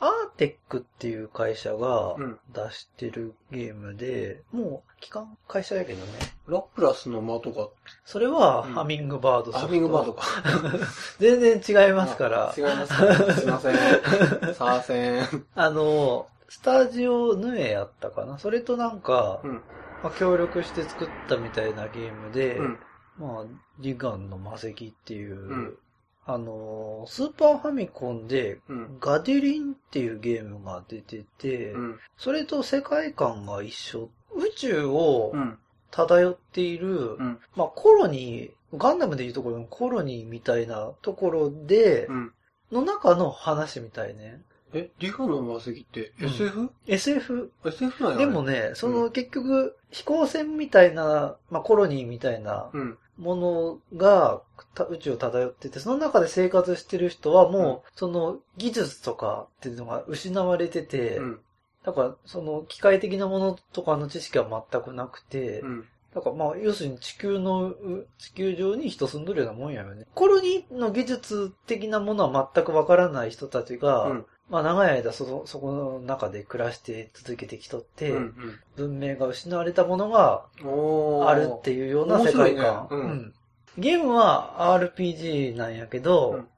A: アーテックっていう会社が
B: うん
A: 出してるゲームで、もう期間会社やけどね。
B: ラプラスの間とか、
A: それは
B: うん
A: ハミングバードソフト
B: ハミングバードか。
A: 全然違いますから
B: あ。違いますかすいません。さあせん。
A: あの、スタジオヌエやったかなそれとなんか、
B: うん。
A: まあ、協力して作ったみたいなゲームで、
B: うん。
A: まあ、リガンの魔石っていう、
B: ん
A: あの、スーパーファミコンで、
B: うん。
A: ガディリンっていうゲームが出てて、
B: うん。
A: それと世界観が一緒。宇宙を
B: うん。
A: 漂っている、
B: うん。
A: まあコロニー、ガンダムでいうところのコロニーみたいなところで、
B: うん。
A: の中の話みたいね。
B: え、リガの魔石って SF?、
A: SF。
B: SF なんや
A: でも、ね、その結局、飛行船みたいな、まあコロニーみたいな
B: うん。
A: ものがた宇宙を漂ってて、その中で生活してる人はもう、その技術とかっていうのが失われてて、
B: うん。
A: だからその機械的なものとかの知識は全くなくて、
B: うん。
A: だからまあ、要するに地球の、う地球上に人住んどるようなもんやよね。コロニーの技術的なものは全くわからない人たちが、
B: うん。
A: まあ長い間その、そこの中で暮らして続けてきとって、
B: うん。
A: 文明が失われたものがあるっていうような世界観。
B: ねうん
A: ゲームは RPG なんやけど、
B: うん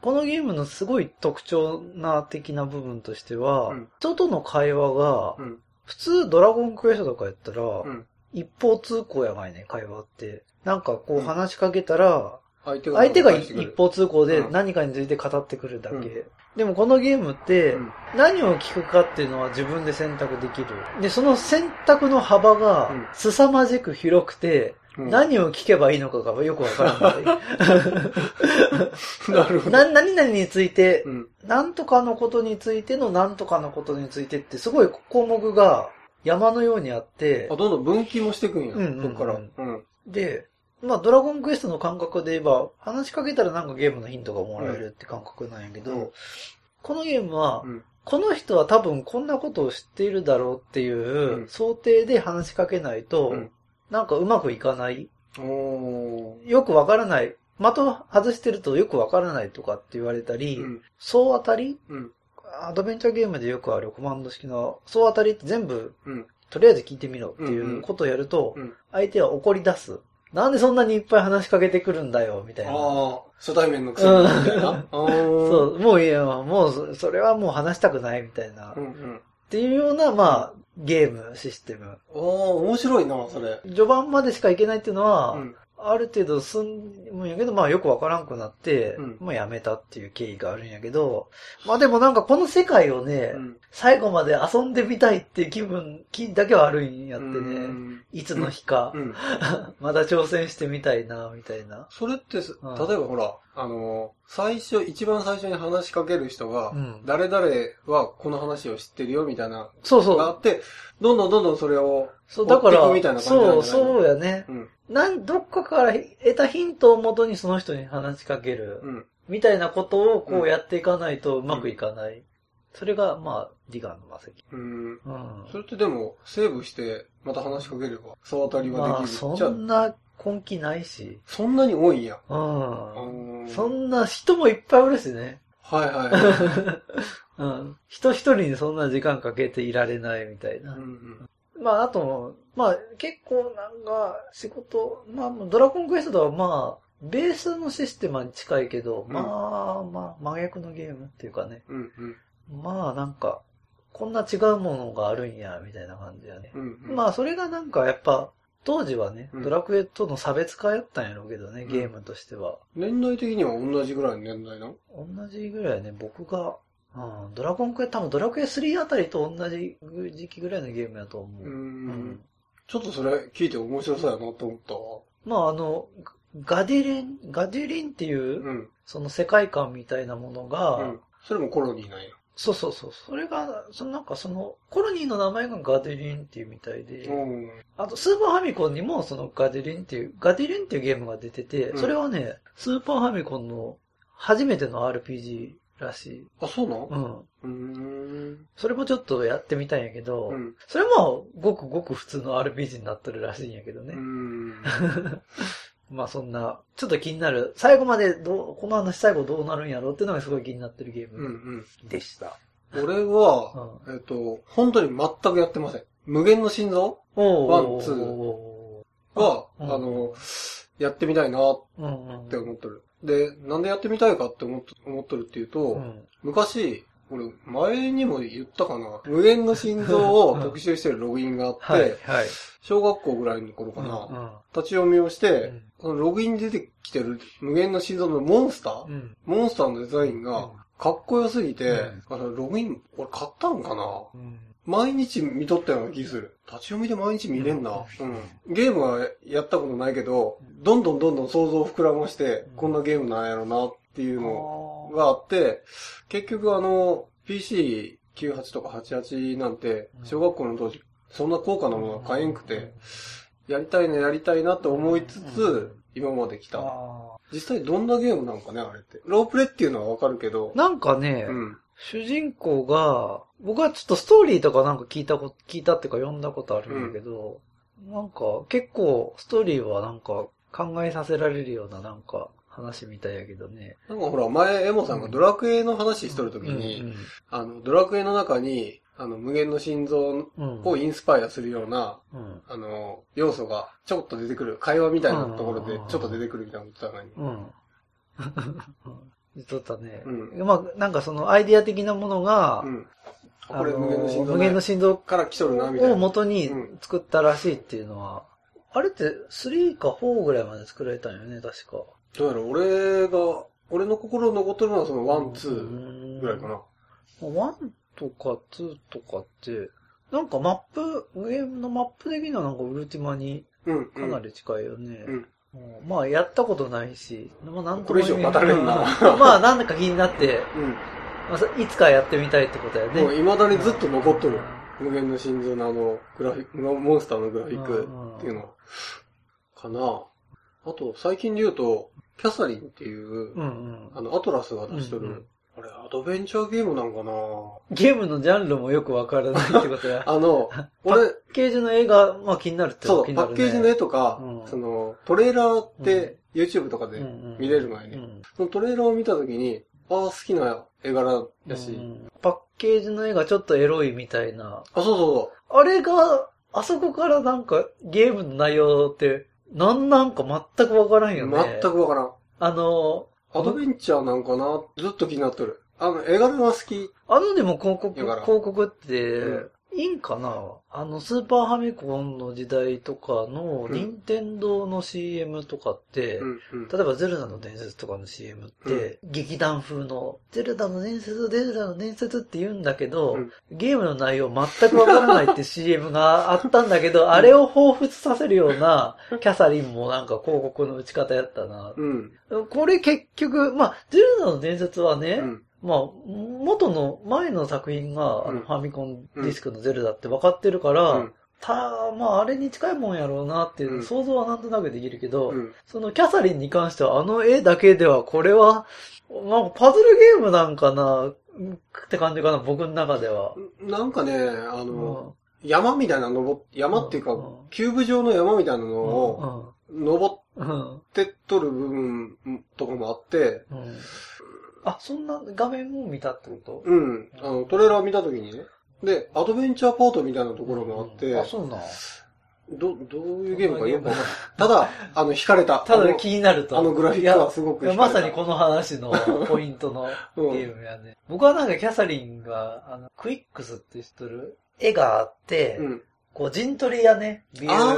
A: このゲームのすごい特徴な的な部分としては、
B: うん
A: 人との会話が、
B: うん。
A: 普通ドラゴンクエストとかやったら、
B: うん。
A: 一方通行やがいね、会話って。なんかこ
B: う
A: うん話しかけたら、
B: 相手が
A: 一方通行で
B: うん
A: 何かについて語ってくるだけ。
B: うん
A: でもこのゲームって
B: うん、
A: 何を聞くかっていうのは自分で選択できる。で、その選択の幅が
B: うん
A: 凄まじく広くて、
B: うん
A: 何を聞けばいいのかがよくわからない。
B: なるほど。
A: な、何々について、
B: うん。
A: なんとかのことについてのなんとかのことについてってすごい項目が山のようにあって
B: あ、、どんどん分岐もしていくんや。
A: うんうんうん
B: そっから。うん。
A: で、まあドラゴンクエストの感覚で言えば、話しかけたらなんかゲームのヒントがもらえるって感覚なんやけど、
B: うん
A: このゲームは、
B: うん。
A: この人は多分こんなことを知っているだろうっていううん想定で話しかけないと、
B: うん
A: なんかうまくいかない。よくわからない。的外してるとよくわからないとかって言われたり、
B: うん。
A: 総当たり？
B: うん。
A: アドベンチャーゲームでよくあるコマンド式の総当たりって全部
B: うん。
A: とりあえず聞いてみろってい
B: んう
A: ことをやると、
B: うん。
A: 相手は怒り出す。なんでそんなにいっぱい話しかけてくるんだよ、みたいな。
B: ああ、初対面のくせにみたいな？
A: そう、もういいや、もうそそれはもう話したくないみたいな。っ
B: うんうん。
A: ていうような、まあ、ゲームシステム。
B: ああ、面白いな、それ。
A: 序盤までしかいけないっていうのは、
B: うん。
A: ある程度進むんやけど、まあよくわからんくなって、
B: うん
A: もうやめたっていう経緯があるんやけど、まあでもなんかこの世界をね、
B: うん。
A: 最後まで遊んでみたいっていう気分、気だけはあるんやって
B: う
A: ね。
B: ん
A: いつの日か、
B: うん。
A: まだ挑戦してみたいな、みたいな。
B: それって例えばほら、あのー、最初、一番最初に話しかける人が、
A: うん
B: 誰々はこの話を知ってるよ、みたいな、
A: そうそう。
B: があって、どんどんどんどんそれを、
A: そう、だからそう、そうやね。
B: うん。
A: なん、どっかから得たヒントをもとにその人に話しかける。
B: うん。
A: みたいなことをこ
B: う
A: うんやっていかないとうまくいかない。それが、まあ、ディガンの魔石。
B: うん。
A: うん。
B: それってでも、セーブして、また話しかければ、総当たりはできる。
A: まあ、そんな根気ないし。
B: そんなに多いんや。
A: うん。
B: うん
A: そんな人もいっぱいおるしね。
B: はいはいはい。
A: うん。人一人にそんな時間かけていられないみたいな。
B: うんうん
A: まあ、あと、まあ、結構なんか、仕事、まあ、ドラゴンクエストはまあ、ベースのシステムに近いけど、
B: うん
A: まあ、まあ、真逆のゲームっていうかね。
B: うんうん
A: まあ、なんか、こんな違うものがあるんや、みたいな感じやね。
B: うんうん。
A: まあ、それがなんかやっぱ、当時はね、
B: うん
A: ドラクエとの差別化やったんやろうけどね、
B: ん
A: ゲームとしては。
B: 年代的には同じぐらいの年代なの？
A: 同じぐらいやね、僕が、うん、ドラゴンクエ、多分ドラクエ3あたりと同じ時期ぐらいのゲームやと思う。
B: うー
A: うん
B: ん。ちょっとそれ聞いて面白そうやなと思ったわ。
A: まああの、ガディリン、ガディリンっていう、
B: うん。
A: その世界観みたいなものが、
B: うん。それもコロニーなんや。
A: そうそうそう、それが、そのなんかその、コロニーの名前がガディリンっていうみたいで、
B: うん。
A: あとスーパーファミコンにもそのガディリンっていう、ガディリンっていうゲームが出てて、
B: うん
A: それはね、スーパーファミコンの初めての RPG らしい。
B: あ、そうなん
A: うん。
B: うーん。
A: それもちょっとやってみたいんやけど、
B: うん。
A: それもごくごく普通の RPG になってるらしいんやけどね。
B: うーん。
A: まあそんな、ちょっと気になる。最後までどう、この話最後どうなるんやろうっていうのがすごい気になってるゲー
B: うんう
A: ム
B: ん。
A: でした。
B: 俺は、えっと、本当に全くやってません。無限の心臓？
A: お
B: ワンツー
A: ー
B: は、
A: うん
B: あの、やってみたいなっ
A: うんうん。
B: て思ってる。で、なんでやってみたいかって思っ思ってるっていうと、
A: うん。
B: 昔、俺、前にも言ったかな、無限の心臓を特集してるログインがあって、
A: はい、はい。
B: 小学校ぐらいの頃かな、
A: うん
B: 立ち読みをして、
A: うん
B: そのログインに出てきてる無限の心臓のモンスター、
A: うん。
B: モンスターのデザインがかっこよすぎて、
A: うん
B: あのログイン、俺買ったんかな
A: うん。
B: 毎日見とったような気する。立ち読みで毎日見れんな。
A: う
B: うん。ゲームはやったことないけど、どんどんどんどん想像を膨らまして、
A: うん
B: こんなゲームなんやろなっていうの
A: あ
B: があって、結局あの、PC98 とか88なんて、小学校の当時、そんな高価なものは買えんくて、やりたいな、やりたいなと思いつ
A: う
B: つ、今まで来た。
A: あ
B: 実際どんなゲームなんかね、あれって。ロープレっていうのはわかるけど
A: ー、なんかね、
B: うん。
A: 主人公が、僕はちょっとストーリーとかなんか聞いたこと、聞いたっていうか読んだことあるんだけど、なんか結構ストーリーはなんか考えさせられるようななんか話みたいやけどね。
B: なんかほら、前、エモさんがドラクエの話しとるときに、
A: うん
B: あの、ドラクエの中に、あの、無限の心臓
A: うん。うん。
B: をインスパイアするような、
A: うん。
B: あの、要素がちょっと出てくる。会話みたいなところで
A: うん
B: ちょっと出てくるみたいなこと言ってたの？に。
A: うん。言っとったね。
B: う
A: まあ、なんかそのアイディア的なものが、
B: うん。
A: あ
B: これ無限の心臓
A: 無限の心臓
B: から来とるな、みたいな。
A: を元に作ったらしいっていうのは、あれって3か4ぐらいまで作られたんよね、確か。
B: どうやら俺が、俺の心に残ってるのはそのワン、ツ
A: う
B: ー
A: ん
B: ぐらいかな。
A: 1とか2とかって、なんかマップ、ゲームのマップ的にはなんかウルティマに。かなり近いよね。
B: うん。
A: うんまあ、やったことないし、まあ、なんと
B: これ以上語れんな
A: うんまあ、なんだか気になって、
B: うん。
A: まあ、いつかやってみたいってことやね。
B: もう未だにずっと残っとる。無限の心臓のあの、グラフィック、モンスターのグラフィックっていうのは、かな。あと、最近で言うと、キャサリンっていう、
A: うんうん。
B: あの、アトラスが出しとる、あれ、アドベンチャーゲームなんかな？
A: ゲームのジャンルもよくわからないってことや。
B: あの、
A: パ
B: 俺
A: ッ、ケージの映画、まあ気になるって
B: そう。パッケージの絵とか、
A: うん
B: その、トレーラーって YouTube とかで見れる前に、
A: うん
B: そのトレーラーを見たときに、ああ、好きな絵柄やし、
A: うんパッケージの絵がちょっとエロいみたいな。
B: あ、そうそ
A: あれが、あそこからなんかゲームの内容って、なんなんか全くわからん
B: う
A: よね。
B: 全くわからん。
A: あの、
B: アドベンチャーなんかなずっと気になってる。あの、絵柄が好き。
A: あのでも広告、広告って
B: うん、
A: いいんかな？あの、スーパーファミコンの時代とかの、
B: うん
A: 任天堂の CM とかって、
B: うんうん。
A: 例えばゼルダの伝説とかの CM って、劇団風の、ゼルダの伝説、ゼルダの伝説って言うんだけど、
B: うん
A: ゲームの内容全くわからないって CM があったんだけど、あれを彷彿させるような キャサリンもなんか広告の打ち方やったな。
B: うん。
A: これ結局、まあ、ゼルダの伝説はね、
B: うん。
A: まあ、元の前の作品が、あ
B: うん。
A: のファミコンディスクのゼルダって分かってるから、
B: うん。
A: た、まあ、あれに近いもんやろうなっていううん。想像はなんとなくできるけど、
B: うん。
A: そのキャサリンに関してはあの絵だけではこれは、なんかパズルゲームなんかなって感じかな、僕の中では。
B: なんかね、あ
A: う
B: の、
A: ん。
B: 山みたいな登っ、山っていうか
A: うん、
B: キューブ状の山みたいなのを、登ってっとる部分とかもあって、
A: うんあ、そんな画面も見たってこと？
B: うん。あの、トレーラーを見たときにね。で、アドベンチャーパートみたいなところもあって、
A: あ、そうなん。
B: ど、どういうゲームかよくわかんない。ただ、あの、惹かれた。
A: ただ気になると。
B: あのグラフィックはすごく惹かれた。
A: まさにこの話の ポイントのゲームやね。僕はなんかキャサリンが、あの、クイックスって知っとる？絵があって、
B: うん。
A: こう陣取りやね、ビュー、あ、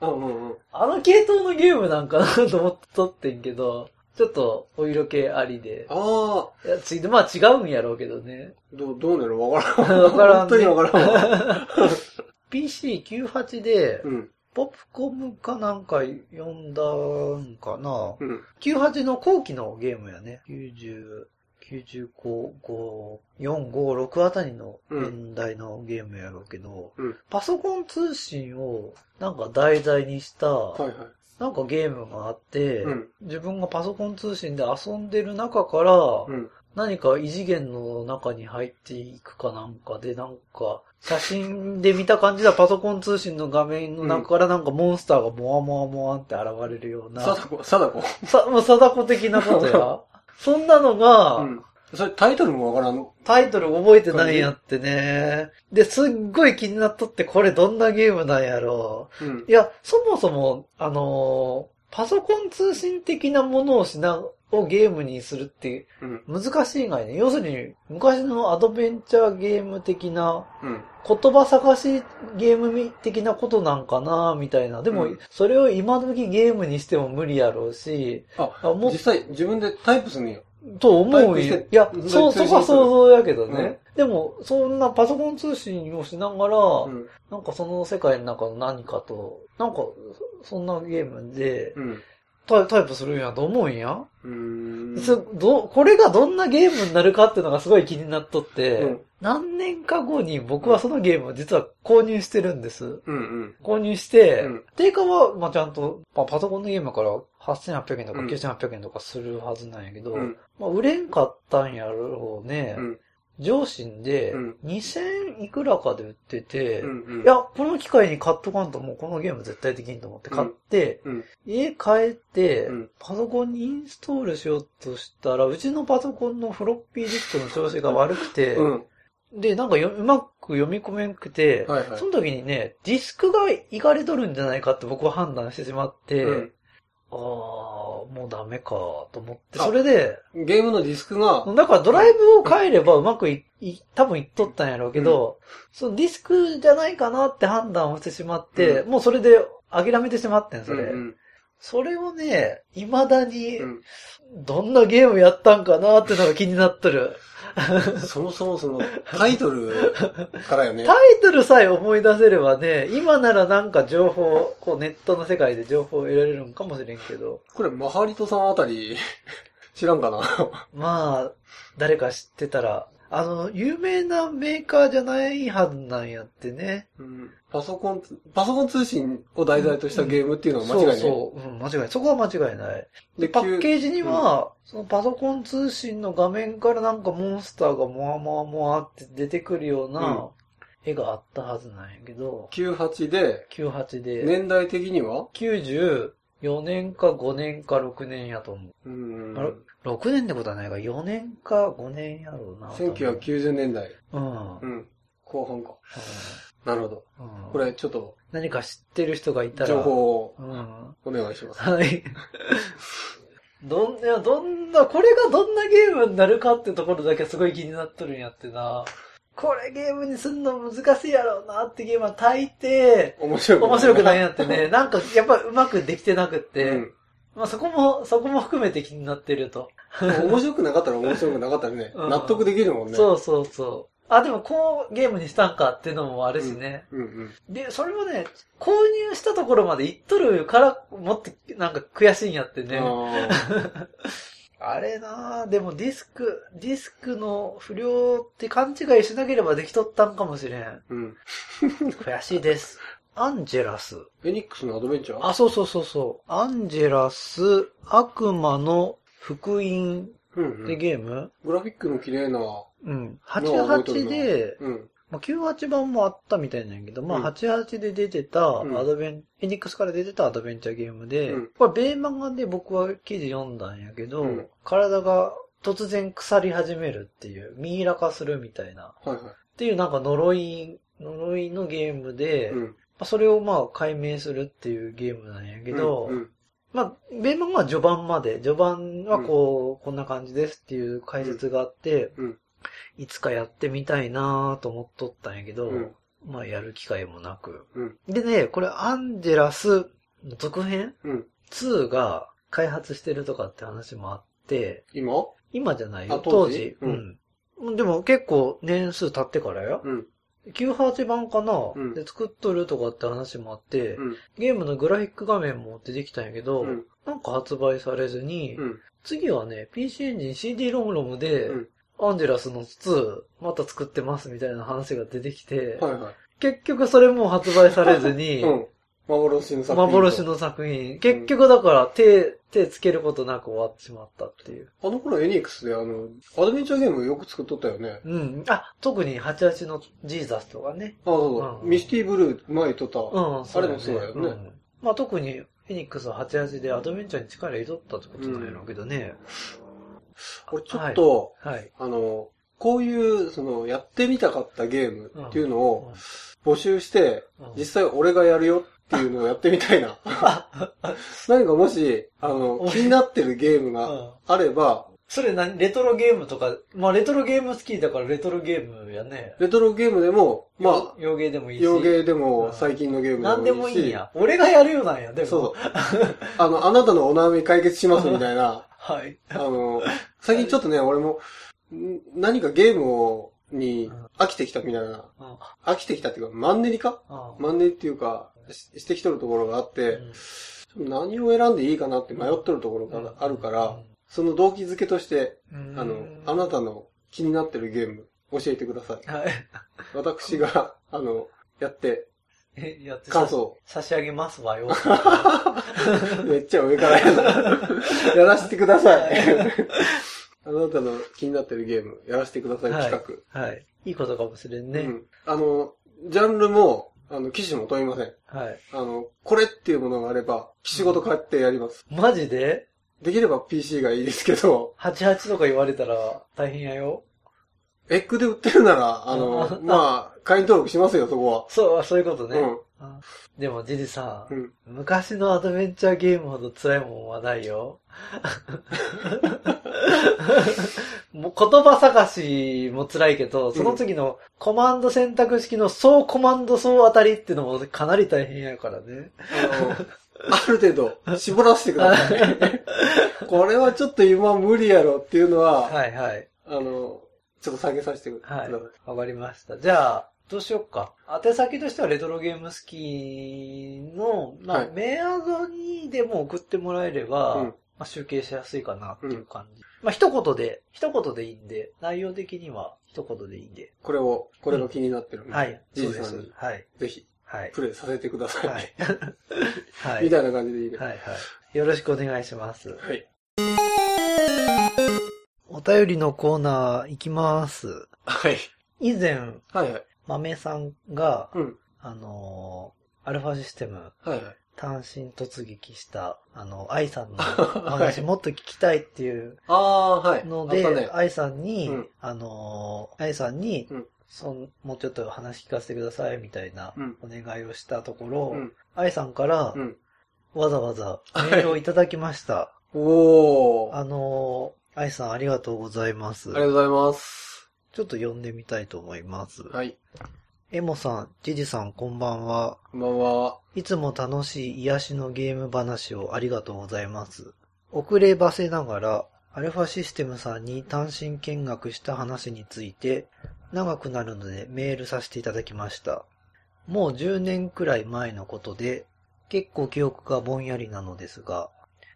B: うんうんうん。
A: あの系統のゲームなんかなと思っとってんけど、ちょっとお色気ありで。
B: ああ、
A: いやついまあ違うんやろうけどね。
B: どう、どうなるわからん。
A: わからんね
B: 本当にわからんわ。
A: PC98 で、
B: うん。
A: ポップコムかなんか読んだんかな。
B: うん。
A: 98の後期のゲームやね。90、95、5、4、5、6あたりの年代のゲームやろうけど、
B: うん
A: パソコン通信をなんか題材にした、
B: はいはい。
A: なんかゲームがあって、
B: うん
A: 自分がパソコン通信で遊んでる中から、
B: うん。
A: 何か異次元の中に入っていくかなんかで、なんか、写真で見た感じではパソコン通信の画面の中からなんかモンスターがモワモワモワンって現れるような、
B: 貞子、貞子。
A: さ、もう貞子的なことや。そんなのが、
B: うん。それタイトルもわからん。
A: タイトル覚えてないんやってね。で、すっごい気になっとって、これどんなゲームなんやろ
B: うん
A: う。い。や、そもそも、あのーパソコン通信的なものをしな、をゲームにするって
B: うん。
A: 難しいがいね。要するに、昔のアドベンチャーゲーム的な、
B: うん。
A: 言葉探しゲーム的なことなんかな、みたいな。でも、
B: うん
A: それを今時ゲームにしても無理やろうし、
B: あ、
A: あもう
B: 実際自分でタイプするんよ。
A: と思ういや
B: うん、
A: そう、そこは想像やけどね。でも、そんなパソコン通信をしながら、
B: うん。
A: なんかその世界の中の何かと、なんか、そんなゲームで
B: うん。
A: タイプするんやと思うんや。
B: うーん。
A: そどこれがどんなゲームになるかっていうのがすごい気になっとって、
B: うん
A: 何年か後に僕はそのゲームを実は購入してるんです。
B: うんうん。
A: 購入して、
B: うん
A: 定価は、まあ、ちゃんと、まあ、パソコンのゲームから8800円とか
B: うん
A: 9800円とかするはずなんやけど、
B: うん。
A: まあ、売れんかったんやろうね。
B: うん。
A: 上信で
B: うん、
A: 2000いくらかで売ってて、
B: うんうん。
A: いや、この機会に買っとかんともうこのゲーム絶対できんと思って買って、
B: うん。
A: 家帰って、
B: うん
A: パソコンにインストールしようとしたら、うちのパソコンのフロッピーディスクの調子が悪くて、
B: うん。
A: で、なんかようまく読み込めんくて、
B: はいはい
A: その時にね、ディスクがいかれとるんじゃないかって僕は判断してしまって、
B: うん
A: ああ、もうダメかと思って、
B: あ
A: それで、
B: ゲームのディスクが、
A: だからドライブを変えればうまくい、い多分いっとったんやろうけど、そのディスクじゃないかなって判断をしてしまって、
B: う
A: もうそれで諦めてしまってん、それ。
B: うん
A: それをね、未だに
B: う、ん
A: どんなゲームやったんかなってのが気になっとる。
B: うんそもそもその、タイトルからよね。
A: タイトルさえ思い出せればね、今ならなんか情報、こうネットの世界で情報を得られるんかもしれんけど、
B: これ、マハリトさんあたり、知らんかな？
A: まあ、誰か知ってたら、あの、有名なメーカーじゃないはずなんやってね。
B: うんパソコン、パソコン通信を題材としたゲームっていうのは間違いない？
A: そうそう、うん、間違いない。そこは間違いない。で、
B: で
A: パッケージには、そのパソコン通信の画面からなんかモンスターがモワモワモワって出てくるよう
B: うん
A: な絵があったはずなんやけど、
B: 98で、
A: 98で、
B: 年代的には
A: ？94年か5年か6年やと思う。
B: うん
A: あれ ?6 年ってことはないが、4年か5年やろうな。
B: 1990年代。
A: うん。うん
B: うん。後半か。なるほど。
A: うん
B: これ、ちょっと、
A: 何か知ってる人がいたら。
B: 情報を
A: うん。
B: お願いします。
A: はい。どん、いや、どんな、これがどんなゲームになるかってところだけすごい気になっとるんやってな。これゲームにすんの難しいやろうなってゲームは大抵、
B: 面白く
A: 面白くない
B: い
A: なってね。なんか、やっぱうまくできてなくって。
B: うん。
A: まあそこも、そこも含めて気になってると。
B: 面白くなかったら面白くなかったらね、
A: うん
B: 納得できるもんね。
A: そうそうそう。あ、でもこうゲームにしたんかっていうのもあるしね。
B: うんうん。
A: で、それもね、購入したところまで行っとるから、もっとなんか悔しいんやってね。
B: あ
A: あれなぁ、でもディスク、ディスクの不良って勘違いしなければできとったんかもしれん。
B: ーうん。
A: 悔しいです。アンジェラス。
B: エニックスのアドベンチャー？
A: あ、そうそうそうそう。アンジェラス、悪魔の福音
B: うんうん。
A: ってゲーム、
B: グラフィックの綺麗な
A: うん、
B: のは覚えとる
A: 88
B: な
A: で、
B: うん。
A: まあ、98版もあったみたいなんやけど、ま
B: うん。
A: あ、88で出てたア
B: うん。
A: ドベン、フェニックスから出てたアドベンチャーゲームで、
B: うん。
A: これ、ベーマガで僕は記事読んだんやけど、
B: うん。
A: 体が突然腐り始めるっていう、ミイラ化するみたいな、
B: はいは
A: っていうなんか呪い、呪いのゲームで。まあ、それをまあ解明するっていうゲームなんやけど、
B: うんうん
A: まあ、ベーマガは序盤まで、序盤はこう、こんな感じですっていう解説があって、
B: うん
A: いつかやってみたいなと思っとったんやけど、
B: うん
A: まあやる機会もなく。
B: うん
A: でね、これアンジェラスの続編
B: うん。
A: 2が開発してるとかって話もあって、
B: 今？
A: 今じゃないよ、
B: あ
A: 当時？
B: 当時。
A: うん。でも結構年数経ってからよ。
B: うん。
A: 98版かな、
B: うん
A: で作っとるとかって話もあって、
B: うん。
A: ゲームのグラフィック画面も出てきたんやけど、
B: うん。
A: なんか発売されずに、
B: うん。
A: 次はね、PC エンジン CD ロムロムで、
B: うん
A: アンジェラスの2、また作ってますみたいな話が出てきて、
B: はいはい。
A: 結局それも発売されずに、
B: うん。幻の作品と。
A: 幻の作品。結局だから手、手つけることなく終わってしまったっていう。
B: あの頃エニックスであの、アドベンチャーゲームよく作っとったよね。
A: うん。あ、特に88のジーザスとかね。
B: あ、そうそう。
A: うん
B: ミスティブルー前とった。
A: うん、
B: あれもそうだよね
A: んまあ特にフェニックスは88でアドベンチャーに力入れとったってことなんやろうけどね。
B: 俺ちょっと、
A: はい。
B: あの、こういう、その、やってみたかったゲームっていうのを募集して、
A: うん
B: 実際俺がやるよっていうのをやってみたいな。何かもし、あの、気になってるゲーム
A: うん
B: があれば、
A: それ何？レトロゲームとか、まあレトロゲーム好きだからレトロゲームやね。
B: レトロゲームでも、まあ、
A: 洋芸でもいいし。
B: 洋芸で
A: うん
B: も最近のゲームでもいいし。
A: 何でもいいんや。俺がやるようなんや、でも。
B: そう。あの、あなたのお悩み解決しますみたいな、
A: はい。
B: あの、最近ちょっとね、俺も、ん何かゲームを、に飽きてきたみたいな、
A: うん
B: 飽きてきたっていうか、マンネリか？
A: うん
B: マンネリっていうか、ししてきとるところがあって、
A: うん
B: 何を選んでいいかなって迷っとるところがあるから、その動機づけとして、
A: うん
B: あの、あなたの気になってるゲーム、教えてください。
A: はい。
B: 私が、あの、やって、
A: え、やって
B: 感想。
A: 差し上げますわよ。
B: めっちゃ上からやな。やらせてください。あなたの気になってるゲーム、やらせてください、
A: はい
B: 企
A: はい。いいことかもしれんね。
B: 画。うん。あの、ジャンルも、あの、機種も問いません。
A: はい。
B: あの、これっていうものがあれば、機種ごと買ってやります。
A: マジで？
B: できれば PC がいいですけど、
A: 88とか言われたら大変やよ。
B: エッグで売ってるなら、あの、
A: あ
B: まあ、会員登録しますよ、そこは。
A: そう、そういうことね。
B: うん
A: あでも、ジジさん、
B: うん。
A: 昔のアドベンチャーゲームほど辛いもんはないよ。もう言葉探しも辛いけど、その次のコマンド選択式の総コマンド総当たりっていうのもかなり大変やからね。
B: ある程度、絞らせてください。これはちょっと今無理やろっていうのは、
A: はいはい。
B: あの、ちょっと下げさせてくださ。
A: はいい。わかりました。じゃあ、どうしよっか。宛先としてはレトロゲーム好きの、まあ、
B: はい
A: メアドにでも送ってもらえれば、
B: うん
A: まあ、集計しやすいかなっていう感じ。まあ、一言で、一言でいいんで、内容的には一言でいいんで。
B: これを、これが気になってるんで、
A: はい。
B: じ
A: そうです
B: いさんに。
A: はい。
B: ぜひ、
A: はい。
B: プレイさせてください。
A: はい。はい。
B: みたいな感じでいいね。
A: はいはい。よろしくお願いします。
B: はい。
A: お便りのコーナー行きます。
B: はい。
A: 以前、
B: はいはい。
A: 豆さんが、
B: うん。
A: あのーアルファシステム
B: はいはい。
A: 単身突撃した、あの、愛さんのお 話もっと聞きたいっていう
B: ああ、はい。ね
A: で、愛さんに、
B: うん
A: あのー愛さんに、
B: うん
A: そんもうちょっと話聞かせてくださいみたいな
B: うん
A: お願いをしたところ、
B: うん
A: 愛さんから
B: うん。
A: わざわざ メールをいただきました。
B: おー。あ
A: あのー愛さんありがとうございます
B: り。がとうございます。
A: ちょっと読んでみたいと思います。
B: はい。
A: エモさん、ジジさんこんばんは。
B: こんばんは。
A: いつも楽しい癒しのゲーム話をありがとうございます。遅ればせながら、アルファシステムさんに単身見学した話について、長くなるのでメールさせていただきました。もう10年くらい前のことで、結構記憶がぼんやりなのですが、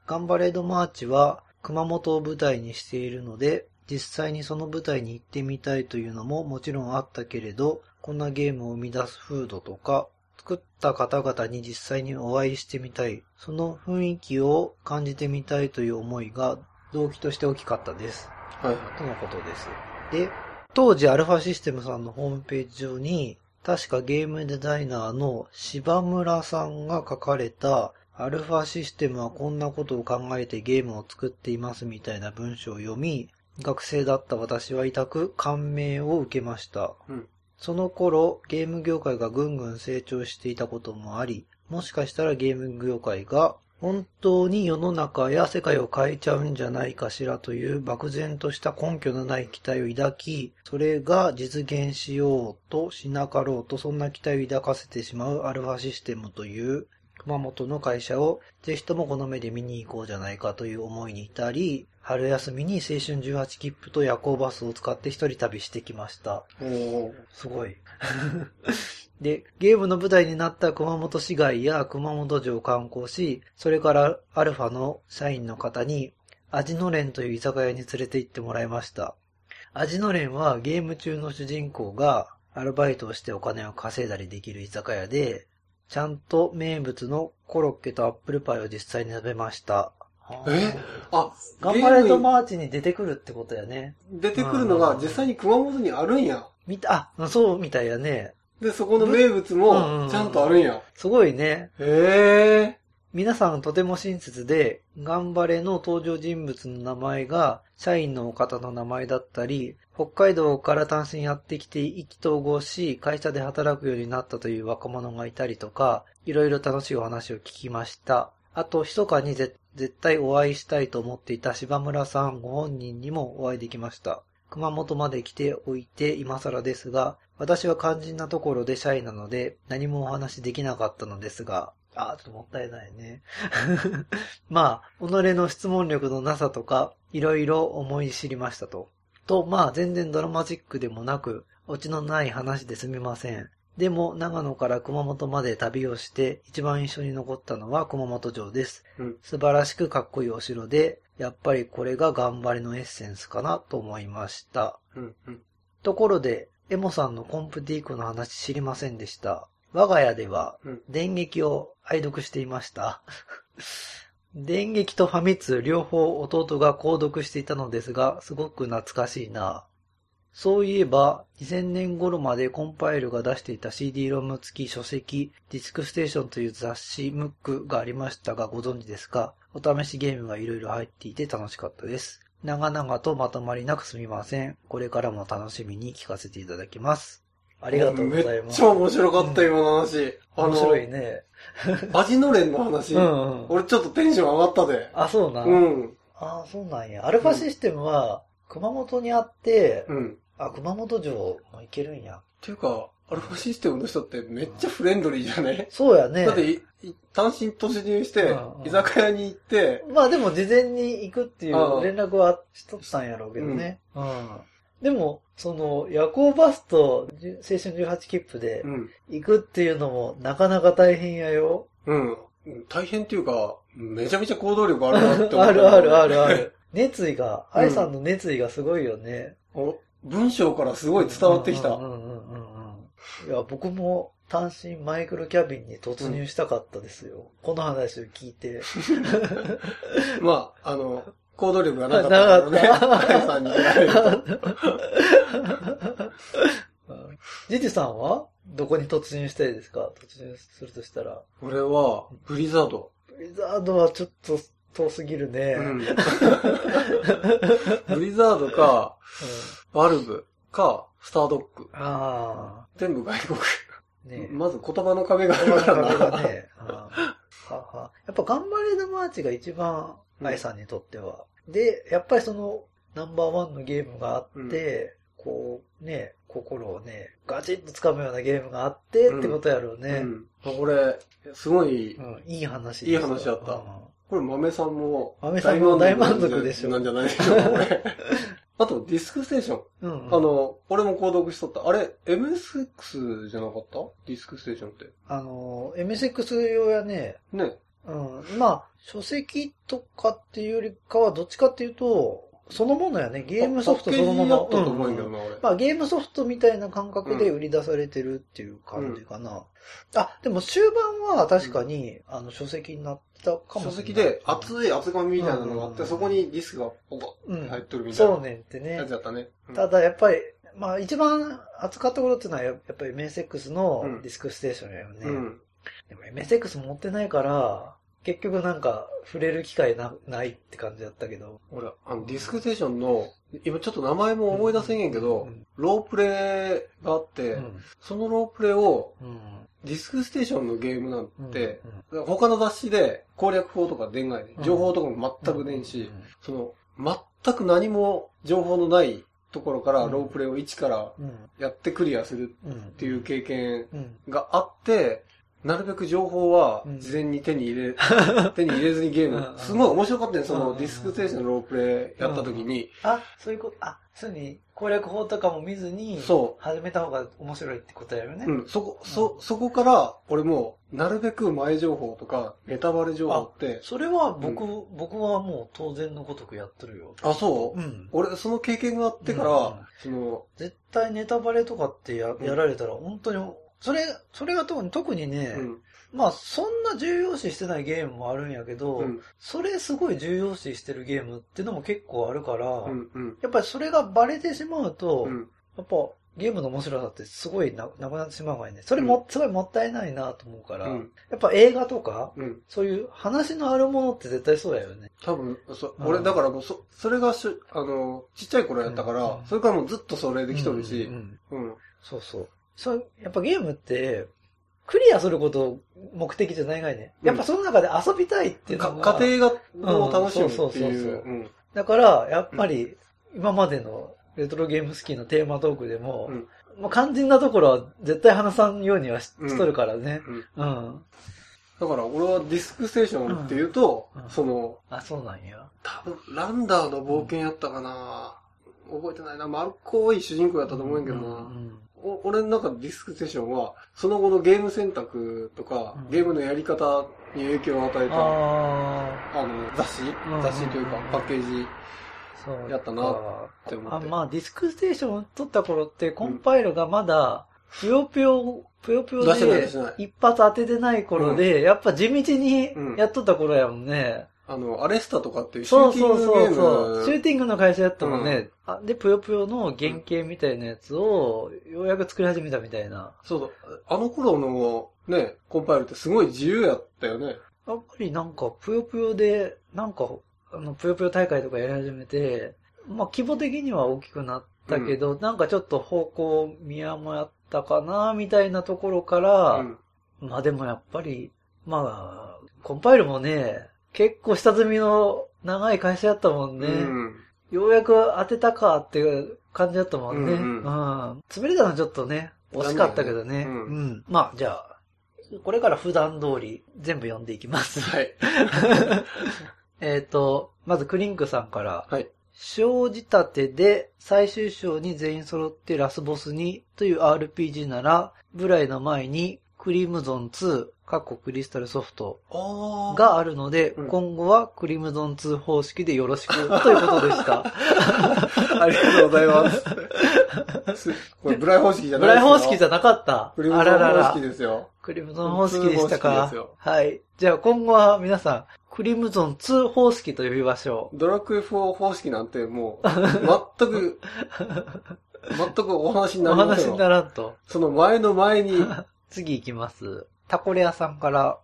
A: ガンバレードマーチは熊本を舞台にしているので、実際にその舞台に行ってみたいというのももちろんあったけれど、こんなゲームを生み出す風土とか、作った方々に実際にお会いしてみたい、その雰囲気を感じてみたいという思いが動機として大きかったです。
B: はいはい。
A: とのことです。で、当時アルファシステムさんのホームページ上に、確かゲームデザイナーの柴村さんが書かれた、アルファシステムはこんなことを考えてゲームを作っていますみたいな文章を読み、学生だった私は痛く感銘を受けました。
B: うん
A: その頃、ゲーム業界がぐんぐん成長していたこともあり、もしかしたらゲーム業界が本当に世の中や世界を変えちゃうんじゃないかしらという漠然とした根拠のない期待を抱き、それが実現しようとしなかろうとそんな期待を抱かせてしまうアルファシステムという熊本の会社をぜひともこの目で見に行こうじゃないかという思いに至り、春休みに青春18切符と夜行バスを使って一人旅してきました。
B: おー。
A: すごい。で、ゲームの舞台になった熊本市街や熊本城を観光し、それからアルファの社員の方に、味の連という居酒屋に連れて行ってもらいました。味の連はゲーム中の主人公がアルバイトをしてお金を稼いだりできる居酒屋で、ちゃんと名物のコロッケとアップルパイを実際に食べました。
B: え？あ、
A: ガンパ
B: レード・
A: マーチに出てくるってことやね。
B: に出てくるのが実際に熊本にあるんや。
A: 見た、あ、そうみたいやね。
B: で、そこの名物
A: うんうんうん
B: もちゃんとあるんや。
A: すごいね。
B: へえ。
A: 皆さんとても親切で、ガンパレの登場人物の名前が、社員の方の名前だったり、北海道から単身やってきて意気投合し、会社で働くようになったという若者がいたりとか、いろいろ楽しいお話を聞きました。あと、密かに絶対お会いしたいと思っていた柴村さんご本人にもお会いできました。熊本まで来ておいて今更ですが、私は肝心なところでシャイなので何もお話できなかったのですが、あー、ちょっともったいないね。まあ、己の質問力のなさとか、いろいろ思い知りましたと。と、まあ、全然ドラマチックでもなく、オチのない話ですみません。でも、長野から熊本まで旅をして、一番印象に残ったのは熊本城です。
B: うん。
A: 素晴らしくかっこいいお城で、やっぱりこれが頑張りのエッセンスかなと思いました。
B: うん。うん。
A: ところで、エモさんのコンプティークの話知りませんでした。我が家では
B: うん、
A: 電撃を愛読していました。電撃とファミ通両方弟が購読していたのですが、すごく懐かしいな。そういえば、2000年頃までコンパイルが出していた CD ロム付き書籍、ディスクステーションという雑誌ムックがありましたがご存知ですか？お試しゲームがいろいろ入っていて楽しかったです。長々とまとまりなくすみません。これからも楽しみに聞かせていただきます。ありがとうございます。
B: めっちゃ面白かった、今の話。
A: 面白いね。
B: 味のれんの話。
A: うんうん。
B: 俺ちょっとテンション上がったで。
A: あ、そうなん。
B: うん。
A: ああ、そうなんや。アルファシステムは、熊本にあって、
B: うん。
A: あ、熊本城も行けるんや。
B: っていうか、アルファシステムの人ってめっちゃフレンドリーじゃね？
A: そうやね
B: だっ。て単身突入して居酒屋に行って、
A: まあでも事前に行くっていう
B: うん
A: 連絡はしとったんやろうけどね。うん。でも、その、夜行バスと青春18切符で
B: うん。
A: 行くっていうのもなかなか大変やよ。
B: うん。大変っていうか、めちゃめちゃ行動力あるなって思った。
A: あるあるあるある。熱意が、愛さんの熱意がすごいよね。
B: お文章からすごい伝わってきた。
A: うんうんうんうんうん。いや、僕も単身マイクロキャビンに突入したかったですよ。この話を聞いて。
B: まあ、あの、行動力がなかったからね。さんに。
A: ジジさんはどこに突入したいですか？突入するとしたら。
B: 俺は、
A: Blizzard。Blizzardはちょっと遠すぎるね。
B: うん。ブリザードか、 Valveか、 Stardock。
A: あ
B: 全部外国。
A: あ、ね
B: まず言葉の壁があるからな。
A: ね。ははやっぱ頑張れのマーチが一番、愛さんにとっては。で、やっぱりその、ナンバーワンのゲームがあって、こう、ね、心をね、ガチッと掴むようなゲームがあって、ってことやろうね。
B: うん。これ、すごい、
A: うん、いい話
B: いい話だった
A: うん
B: これ豆さんも、
A: 豆さんも大満足でしょ
B: なんじゃないでしょうか、これ。あと、ディスクステーション。
A: うんうん
B: あの、俺も購読しとった。あれ、MSX じゃなかった？ディスクステーションって。
A: あの、MSX 用やね、
B: ね。
A: うん、まあ、書籍とかっていうよりかは、どっちかっていうと、そのものやね、ゲームソフトそのまま。
B: パッケージだったと思うんだけどな、俺。
A: まあ、ゲームソフトみたいな感覚で売り出されてるっていう感じかな。あ、でも終盤は確かに、あの、書籍になったかもしれない。
B: 書籍で厚い厚紙みたいなのがあって、
A: うん
B: そこにディスクがポコ
A: うん
B: ッ入ってるみたい
A: そう
B: な
A: ねんってね
B: やつ。だったね。うん
A: ただやっぱり、まあ一番扱ったことっていうのはやっぱり MSX の
B: うん
A: ディスクステーションやよね。
B: うん。
A: でも MSX 持ってないから、結局なんか触れる機会なないって感じだったけど。
B: 俺、あの、ディスクステーションの、今ちょっと名前も思い出せんげんけど、
A: うん。
B: ロープレイがあって、
A: うん。
B: そのロープレイを
A: うん。
B: ディスクステーションのゲームなん
A: うん。
B: て、他の雑誌で攻略法とか出んがいね
A: うん。
B: 情報とかも全く出ん。し、その、全く何も情報のないところから
A: うん。
B: ロープレイを一から
A: うん。
B: やってクリアする
A: うんっ
B: っていう経験
A: うん。
B: があって、なるべく情報は
A: うん。
B: 事前に手に入れ、手に入れずにゲー
A: うん
B: ム。すごい面白かったね、そ
A: うん
B: のディスクステーションのロープレイやった時に、
A: あ、そういうこと、あ、そうに攻略法とかも見ずに、
B: そ
A: 始めた方が面白いってことやよね。
B: うん、そこ、そ、そこから、俺も、なるべく前情報とか、ネタバレ情報って、
A: それは僕、僕はもう当然のごとくやってるよ。
B: あ、そう、
A: ん。
B: 俺、その経験があってから、
A: うん
B: その、
A: 絶対ネタバレとかってや
B: ん。
A: やられたら本当に、それ、それが特に特にね、
B: うん、
A: まあ、そんな重要視してないゲームもあるんやけど、
B: うん。
A: それすごい重要視してるゲームっていうのも結構あるから、
B: うん。うん。
A: やっぱりそれがバレてしまうと、
B: うん。
A: やっぱゲームの面白さってすごいななくなってしまうからね。それも、すごいもったいないなと思うから、
B: うん。
A: やっぱ映画とか、
B: うん。
A: そういう話のあるものって絶対そうやよね。
B: 多分、そ、
A: うん
B: 俺、だからもう、そ、それがしゅ、あの、ちっちゃい頃やったから、
A: うん
B: それからもうずっとそれできとるし
A: うんう、ん
B: うん。
A: そうそう。そう、やっぱゲームって、クリアすること目的じゃないがいね。やっぱその中で遊びたいっていう
B: か
A: のが。
B: 家庭が、を楽しむって
A: うんそうそうそう
B: い。
A: そうう
B: うん。
A: だから、やっぱり、今までのレトロゲームスキーのテーマトークでも、
B: うん
A: まあ、肝心なところは絶対話さんようにはし,、
B: うん
A: とるからね。
B: うん。
A: うん。
B: だから俺はディスクステーションっていうと、その、
A: あ、そうなんや。
B: 多分、ランダーの冒険やったかな、覚えてないな。丸っこい主人公やったと思うんやけどな。俺の中のディスクステーションは、その後のゲーム選択とか、
A: うん。
B: ゲームのやり方に影響を与えた、あ
A: あ
B: の、雑誌、
A: ん
B: 雑誌というか
A: うん、
B: パッケージ
A: あ、そうか。
B: やったなって思って。
A: あまあ、ディスクステーションを取った頃って、コンパイルがまだ、ぷよぷよ、ぷよぷよ
B: 出してない
A: で
B: 出してない、
A: 一発当ててない頃で、やっぱ地道に
B: うん。
A: やっとった頃やもんね。
B: あの、アレスタとかっていうシュ
A: そう
B: ーティン
A: そう
B: グゲーム。
A: そうそう。シューティングの会社やったもんね。あで、ぷよぷよの原型みたいなやつを、ようやく作り始めたみたいな。
B: そうそう。あの頃のね、コンパイルってすごい自由やったよね。
A: やっぱりなんか、ぷよぷよで、なんか、あの、ぷよぷよ大会とかやり始めて、まあ、規模的には大きくなったけど、なんかちょっと方向見誤ったかな、みたいなところから、
B: うん。
A: まあでもやっぱり、まあ、コンパイルもね、結構下積みの長い会社やったもんね。
B: うん。
A: ようやく当てたかっていう感じだったもんね。う。
B: うんんうん
A: 滑れたのはちょっとね、惜しかったけどね。
B: う
A: うんん。まあ、じゃあ、これから普段通り全部読んでいきます。
B: はい。
A: えっと、まずクリンクさんから、
B: はい。
A: 小仕立てで最終章に全員揃ってラスボスにという RPG なら、ブライの前にクリムゾン2、カッコクリスタルソフト。があるので、
B: うん
A: 今後はクリムゾン2方式でよろしくということでした。
B: ありがとうございます。すこれ、ブライ方式じゃ
A: ブライ
B: ないですよ。
A: 方式じゃなかった。
B: クリムゾン方式ですよ。
A: クリムゾン方式でした
B: 2方式
A: か。はい。じゃあ今後は皆さん、クリムゾン2方式と呼びましょ
B: ドラクエ4方式なんてもう、全く、全くお話に
A: う。
B: な
A: お話に
B: りませんよ。
A: ならんと。
B: その前の前に、
A: 次行きます。タコレアさんから、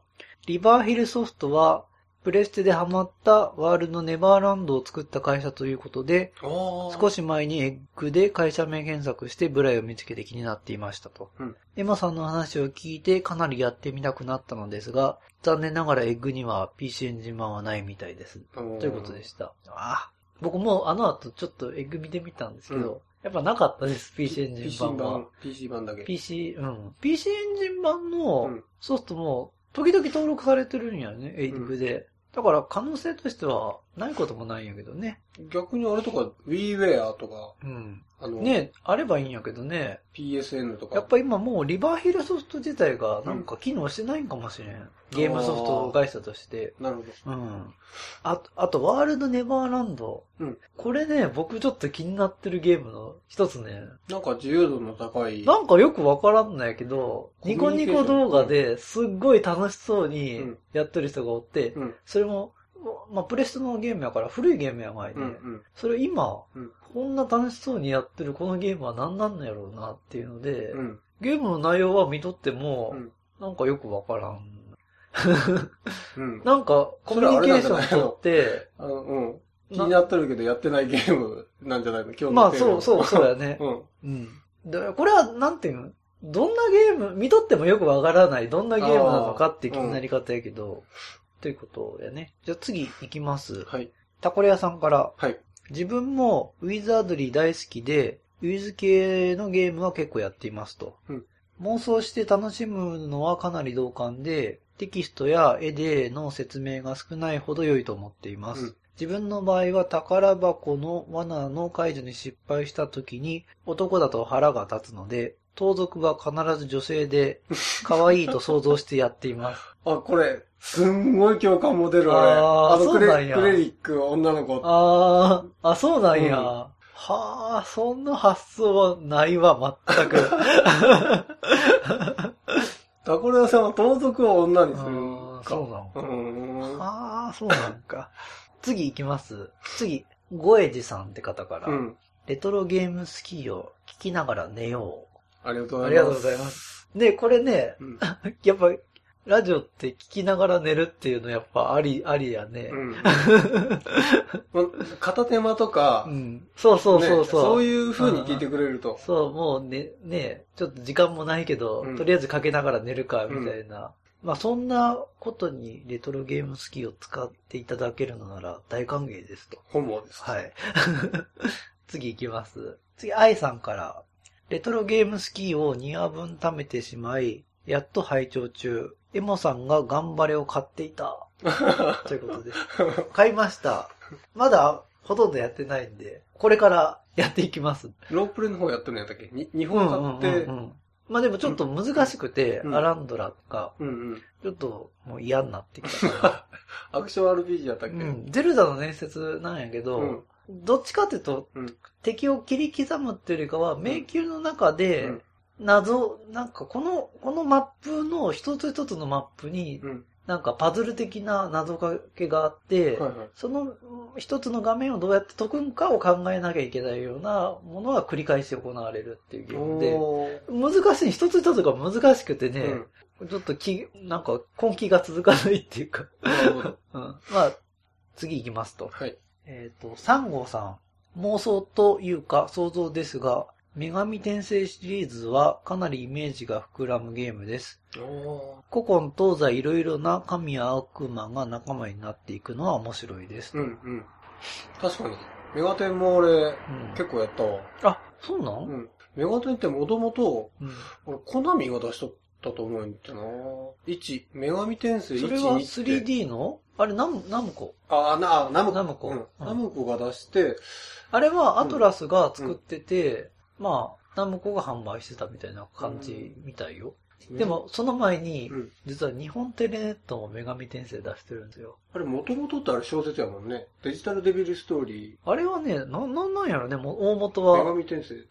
A: リバーヒルソフトは、プレステでハマったワールドネバーランドを作った会社ということで、少
B: 少
A: し前にエッグで会社名検索してブライを見つけて気になっていましたと。
B: うん
A: エマさんの話を聞いてかなりやってみたくなったのですが、残念ながらエッグには PC エンジン版はないみたいです。ということでした。あ僕もあの後ちょっとエッグ見てみたんですけど、
B: うん
A: やっぱなかったです、PC エンジン
B: PC
A: 版は
B: 版。、PC 版だけ。
A: PC、うん。PC エンジン版
B: う
A: の
B: ん
A: ソフトも時々登録されてるんやね、エイグで。だから可能性としてはないこともないんやけどね。
B: 逆にあれとか WiiWare とか、
A: うん。
B: あの、
A: ねあればいいんやけどね。
B: PSN とか。
A: やっぱ今もうリバーヒルソフト自体がなんか機能してないんかもしれん。ゲームソフト会社として。
B: なるほど。
A: うん。あと、あと、ワールドネバーランド。
B: うん
A: これね、僕ちょっと気になってるゲームの一つね。
B: なんか自由度の高い。
A: なんかよくわからんないけど、ニコ
B: ュニ
A: コ動画ですっごい楽しそう
B: う
A: に
B: ん
A: やってる人がおって、
B: うん。
A: それも、まあ、プレステのゲームやから古いゲームや前で、
B: うん。うん。
A: それ今、
B: うん
A: こんな楽しそうにやってるこのゲームは何なんのやろうなっていうので、
B: うん。
A: ゲームの内容は見とっても、
B: うん
A: なんかよくわからん。
B: うん。
A: なんか、コミュニケーション取って、
B: うん。気になってるけどやってないゲームなんじゃないの？今日の
A: まあそうそうそうやね。
B: うん。
A: うん。でこれは、なんていうの？どんなゲーム、見とってもよくわからない、どんなゲームなのかって気になり方やけど、ということやね。じゃあ次行きます。
B: はい。
A: タコレ屋さんから、
B: はい。
A: 自分もウィザードリー大好きで、ウィズ系のゲームは結構やっていますと。
B: うん
A: 妄想して楽しむのはかなり同感で、テキストや絵での説明が少ないほど良いと思っています。
B: うん
A: 自分の場合は宝箱の罠の解除に失敗した時に男だと腹が立つので、盗賊は必ず女性で可愛いと想像してやっています。
B: あ、これ、すんごい共感も出る、俺。
A: あー
B: のクレ、
A: そうなんや
B: クレリック、女の子。
A: ああ、あ、そうなんや。
B: うん
A: はあ、そんな発想はないわ、全く。
B: タコレアさんは盗賊を女にする。
A: そうなの。ああ、そうなんか。次行きます。次、ゴエジさんって方から、
B: うん。
A: レトロゲームスキーを聞きながら寝よ
B: ありがとう
A: う。
B: ございます。
A: ありがとうございます。で、これね、
B: うん。
A: やっぱ、ラジオって聞きながら寝るっていうのやっぱあり、ありやね。
B: うん。ま片手間とか、
A: うん。そうそうそうそう。
B: ねそういう風に聞いてくれると。
A: そう、もうね、ね、ちょっと時間もないけど、
B: うん
A: とりあえずかけながら寝るか、みたいな。まあそんなことにレトロゲームスキーを使っていただけるのなら大歓迎ですと。
B: 本望です。
A: はい。次行きます。次、愛さんから。レトロゲームスキーを2話分貯めてしまい、やっと拝聴中。エモさんが頑張れを買っていた。ということです。買いました。まだほとんどやってないんで、これからやっていきます。
B: ロープレの方やってるんやったっけ？に日本買って、
A: うんうんうんうんまあでもちょっと難しくて、
B: うん
A: アランドラが、
B: うんうん。
A: ちょっともう嫌になってきたか
B: アクション RPG やったっけ？
A: ら。うん。ゼルダの伝説なんやけど、
B: うん
A: どっちかっていうと、
B: うん
A: 敵を切り刻むっていうよりかは、迷宮の中
B: う
A: で
B: ん、
A: 謎、なんかこの、このマップの一つ一つのマップに、
B: うん。
A: なんかパズル的な謎かけがあって、
B: はいはい。
A: そのうん一つの画面をどうやって解くんかを考えなきゃいけないようなものが繰り返し行われるっていうゲームで、難しい、一つ一つが難しくてね、
B: うん
A: ちょっと気、なんか根気が続かないっていうか。うん。まあ、次行きますと。
B: はい。
A: えっ、と、三号さん。妄想というか想像ですが、女神転生シリーズはかなりイメージが膨らむゲームです。
B: お
A: 古今東西いろいろな神や悪魔が仲間になっていくのは面白いです。
B: うんうん。確かに。メガテンも俺、
A: うん
B: 結構やったわ。
A: あ、そうなん、
B: うん。メガテンってもともと、
A: うん
B: 俺、コナミが出しとったと思うんだよな1、女神転生1、
A: それは
B: 2って。
A: 3D の？あれ、ナム、ナムコ？
B: あ、な、あナムコ。
A: ナムコ
B: ナムコが出して、
A: あれはアトラスが作ってて、まあ、ナムコが販売してたみたいな感じみたいよ。で、も、その前に
B: う、ん。
A: 実は日本テレネットも女神転生出してるんですよ。
B: あれ、もともとってあれ小説やもんね。デジタルデビルストーリ
A: あれはね、な、なんなんやろね、もう大元
B: ー。女
A: は。
B: 神転生。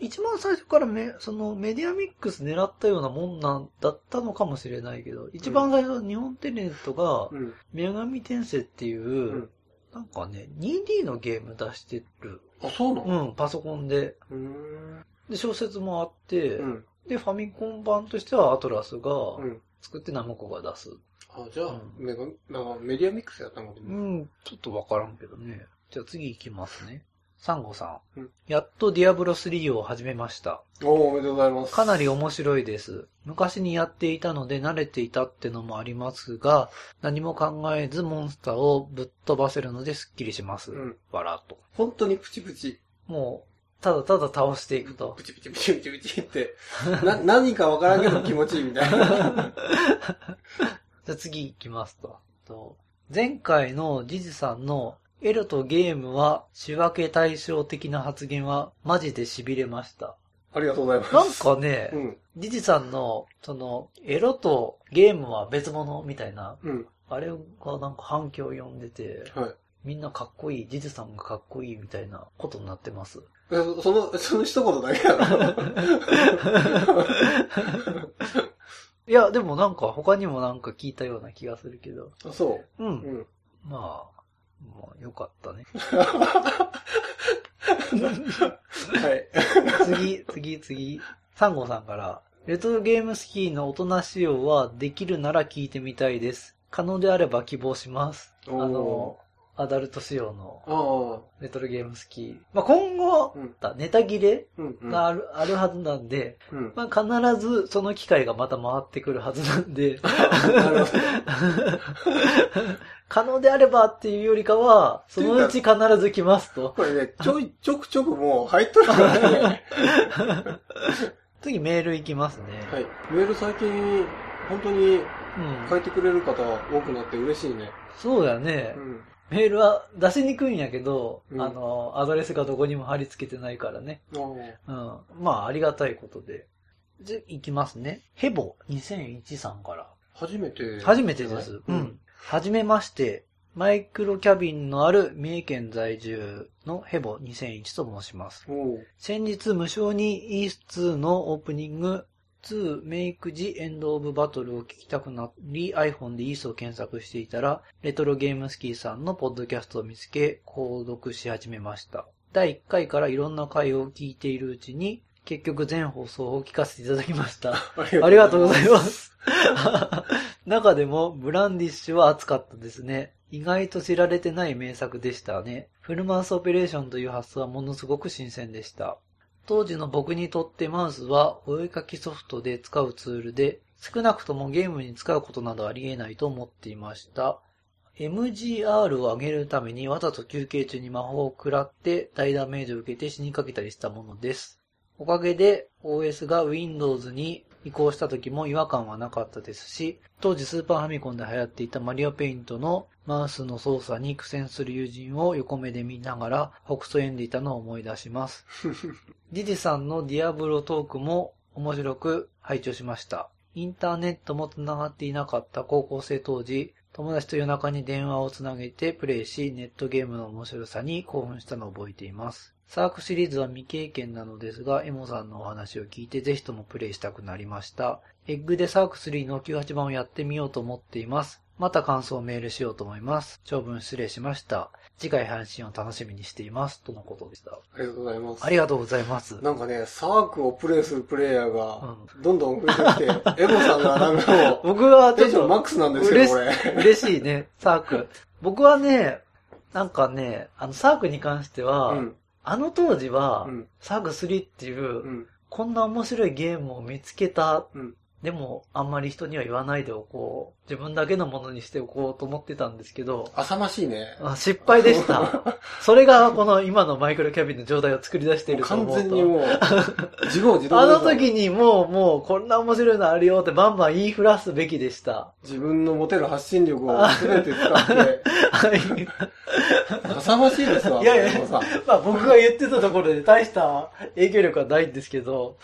A: 一番最初からめ、そのメディアミックス狙ったようなもんなんだったのかもしれないけど、一番最初日本テレネットが、
B: うん。
A: 女神転生っていう、
B: うん。
A: なんかね、2D のゲーム出してる。
B: あ、そうなの？
A: うん、パソコンで。
B: うーん。
A: で、小説もあって、
B: うん。
A: で、ファミコン版としてはアトラスが
B: うん。
A: 作ってナムコが出す。
B: あ、じゃあ、
A: うん
B: メガ、なんかメディアミックスやったのか
A: う
B: な。
A: ん、ちょっとわからんけどね。じゃあ次行きますね。サンゴさん。
B: うん
A: やっとディアブロ3を始めました。
B: おー、おめでとうございます。
A: かなり面白いです。昔にやっていたので慣れていたってのもありますが、何も考えずモンスターをぶっ飛ばせるのでスッキリします。
B: うん
A: わらっと。
B: 本当にプチプチ。
A: もう、ただただ倒していくと
B: プ。チプチプチプチプチって。な、何かわからんけど気持ちいいみたいな。
A: じゃあ次行きますと。と前回のジジさんのエロとゲームは仕分け対象的な発言はマジで痺れました。
B: ありがとうございます。
A: なんかね、
B: うん。
A: ジジさんの、その、エロとゲームは別物みたいな、
B: うん。
A: あれがなんか反響を呼んでて、
B: はい。
A: みんなかっこいい、ジジさんがかっこいいみたいなことになってます？
B: えそその、その一言だけやろ？
A: いや、でもなんか他にもなんか聞いたような気がするけど。
B: あ、そうう。
A: ん。
B: うん。
A: まあ、まあ、よかったね。
B: はい。
A: 次、次、次。サンゴさんから、レトロゲームスキーの大人仕様はできるなら聞いてみたいです。可能であれば希望します。あの、アダルト仕様の。レトロゲームスキー。まあ、今後、
B: うん。
A: ネタ切れ。がある、あるはずなんで、
B: うん。
A: まあ、必ずその機会がまた回ってくるはずなんで。可能であればっていうよりかは、そのうち必ず来ますと。
B: これね、ちょい、ちょくちょくもう入っとるからね。
A: 次メールいきますね。
B: はい。メール最近、本当に
A: うん。
B: 書いてくれる方多くなって嬉しいね。
A: そうだね
B: う。ん。
A: メールは出しにくいんやけど、
B: うん
A: あの、アドレスがどこにも貼り付けてないからね。うん。まあ、ありがたいことで。じゃ、いきますね。ヘボ2001さんから。
B: 初めて。
A: 初めてです。
B: う
A: うんん。。はじめまして。マイクロキャビンのある三重県在住のヘボ2001と申します。
B: おう。
A: 先日無償に E2 のオープニング2 Make the End of Battle を聞きたくなり iPhone で EAS を検索していたら、レトロゲームスキーさんのポッドキャストを見つけ、購読し始めました。第1回からいろんな回を聞いているうちに、結局全放送を聞かせていただきました。ありがとうございます。中でも、ブランディッシュは熱かったですね。意外と知られてない名作でしたね。フルマウスオペレーションという発想はものすごく新鮮でした。当時の僕にとってマウスはお絵かきソフトで使うツールで、少なくともゲームに使うことなどありえないと思っていました。MGR を上げるためにわざと休憩中に魔法を食らって大ダメージを受けて死にかけたりしたものです。おかげで OS が Windows に移行した時も違和感はなかったですし、当時スーパーファミコンで流行っていたマリオペイントのマウスの操作に苦戦する友人を横目で見ながら北総んでいたのを思い出します。ジジさんのディアブロトークも面白く拝聴しました。インターネットも繋がっていなかった高校生当時、友達と夜中に電話をつなげてプレイし、ネットゲームの面白さに興奮したのを覚えています。サークシリーズは未経験なのですが、エモさんのお話を聞いてぜひともプレイしたくなりました。エッグでサーク3の98番をやってみようと思っています。また感想をメールしようと思います。長文失礼しました。次回配信を楽しみにしています。とのことでした。
B: ありがとうございます。
A: ありがとうございます。
B: なんかね、サークをプレイするプレイヤーが、どんどん増えてきて、エモさんがなんか
A: 僕はち
B: テンション
A: ょっと
B: マックスなんですよ、これ。
A: 嬉しいね、サーク。僕はね、なんかね、あの、サークに関しては、
B: うん。
A: あの当時は、
B: うん。
A: サーク3っていう、
B: うん。
A: こんな面白いゲームを見つけた。
B: うん
A: でも、あんまり人には言わないでおこう。自分だけのものにしておこうと思ってたんですけど、
B: 浅ましいね。
A: あ失敗でした。それがこの今のマイクロキャビンの状態を作り出していると思
B: 完
A: うと。
B: 全にもう、自業自得
A: あの時にもう、もう、こんな面白いのあるよってバンバン言いふらすべきでした。
B: 自分の持てる発信力を全て使って、
A: はい。
B: 浅ましいですわ、
A: いやいや。まあ僕が言ってたところで大した影響力はないんですけど、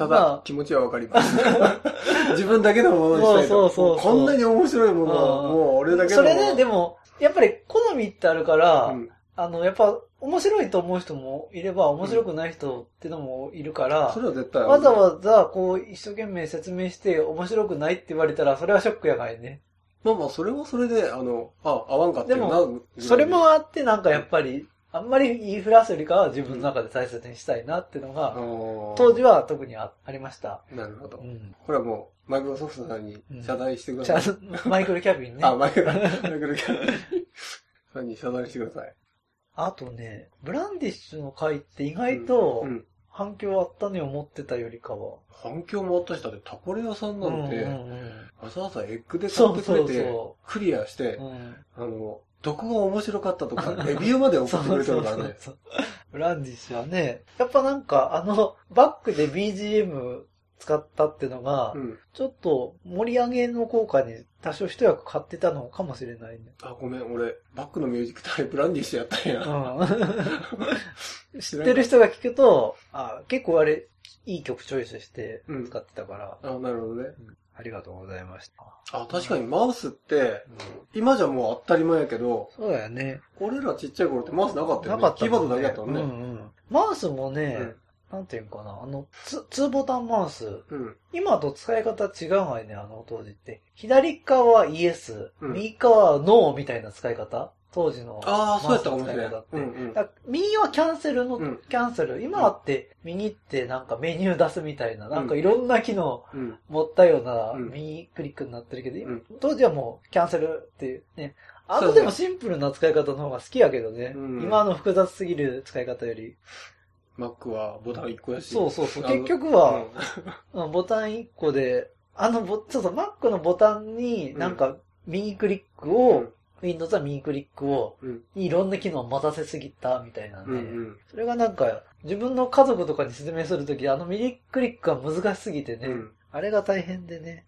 B: た
A: まあ。
B: だ、気持ちはわかります。自分だけのものにしたいと。
A: そうそう
B: こんなに面白いものを、
A: うん。
B: もう俺だけの
A: それね、でも、やっぱり好みってあるから、
B: うん。
A: あの、やっぱ面白いと思う人もいれば面白くない人ってのもいるから、
B: それは絶対
A: わざわざこう一生懸命説明して面白くないって言われたらそれはショックやからね。
B: まあまあ、それはそれで、あの、あ、合わんかったよな
A: でもそれもあってなんかやっぱり、あんまり言いふらすよりかは自分の中で大切にしたいなっていうのが、当
B: 当
A: 時は特にあありました。
B: なるほど
A: う。ん。
B: これはもう、マイクロソフトさんに謝罪してください。
A: あ マイクロキャビンね。
B: あ、マイクロ、マイクロキャビンさんに謝罪してください。
A: あとね、ブランディッシュの回って意外と
B: うん。
A: 反響あったね思ってたよりかは。
B: 反響もあったし、だってタコレ屋さんなんて、
A: うんうん
B: わざわざエッグで買ってくれてクリアして
A: う、ん。
B: あの、どこが面白かったとか、レビューまで送ってくれてるからね。
A: そうブランディッシュはね、やっぱなんかあの、バックで BGM 使ったってのが、
B: うん。
A: ちょっと盛り上げの効果に多少一役買ってたのかもしれないね。
B: あ、ごめん、俺、バックのミュージックタイプランディッシュやったんや。
A: うん。知ってる人が聞くと、あ結構あれ、いい曲チョイスして
B: うん
A: 使ってたから、
B: あ、なるほどね。
A: ありがとうございました。
B: あ、確かにマウスって、
A: うん
B: 今じゃもう当たり前やけど、
A: そうだよね。
B: 俺らちっちゃい頃ってマウスなかったよね。
A: なかった
B: キーボードだけやったもんね。
A: うんうん。マウスもね、
B: うん
A: なんていうのかな、あの、ツ、ツーボタンマウス。
B: うん。
A: 今と使い方違うわよね、あの当時って。左側はイエス、
B: うん
A: 右側はノーみたいな使い方当時の
B: ああ、そうやったかもしれない。うん
A: 右はキャンセルの、
B: うん
A: キャンセル。今はって、右ってなんかメニュー出すみたいな、なんかいろんな機能
B: うん。
A: 持ったような
B: うん
A: 右クリックになってるけど、
B: うん
A: 当時はもうキャンセルっていうね。あとでもシンプルな使い方の方が好きやけどね。
B: うん
A: 今の複雑すぎる使い方より。
B: Mac はボタン1個やし。
A: そうそうそう。結局は、うんボタン1個で、あのボ、そうそう、Mac のボタンになんか右クリック
B: う
A: を、
B: ん
A: Windows は右クリックを、いろんな機能を待たせすぎたみたいなんで、
B: うんうん。
A: それがなんか、自分の家族とかに説明するとき、あの右クリックが難しすぎてね、
B: うん
A: あれが大変でね。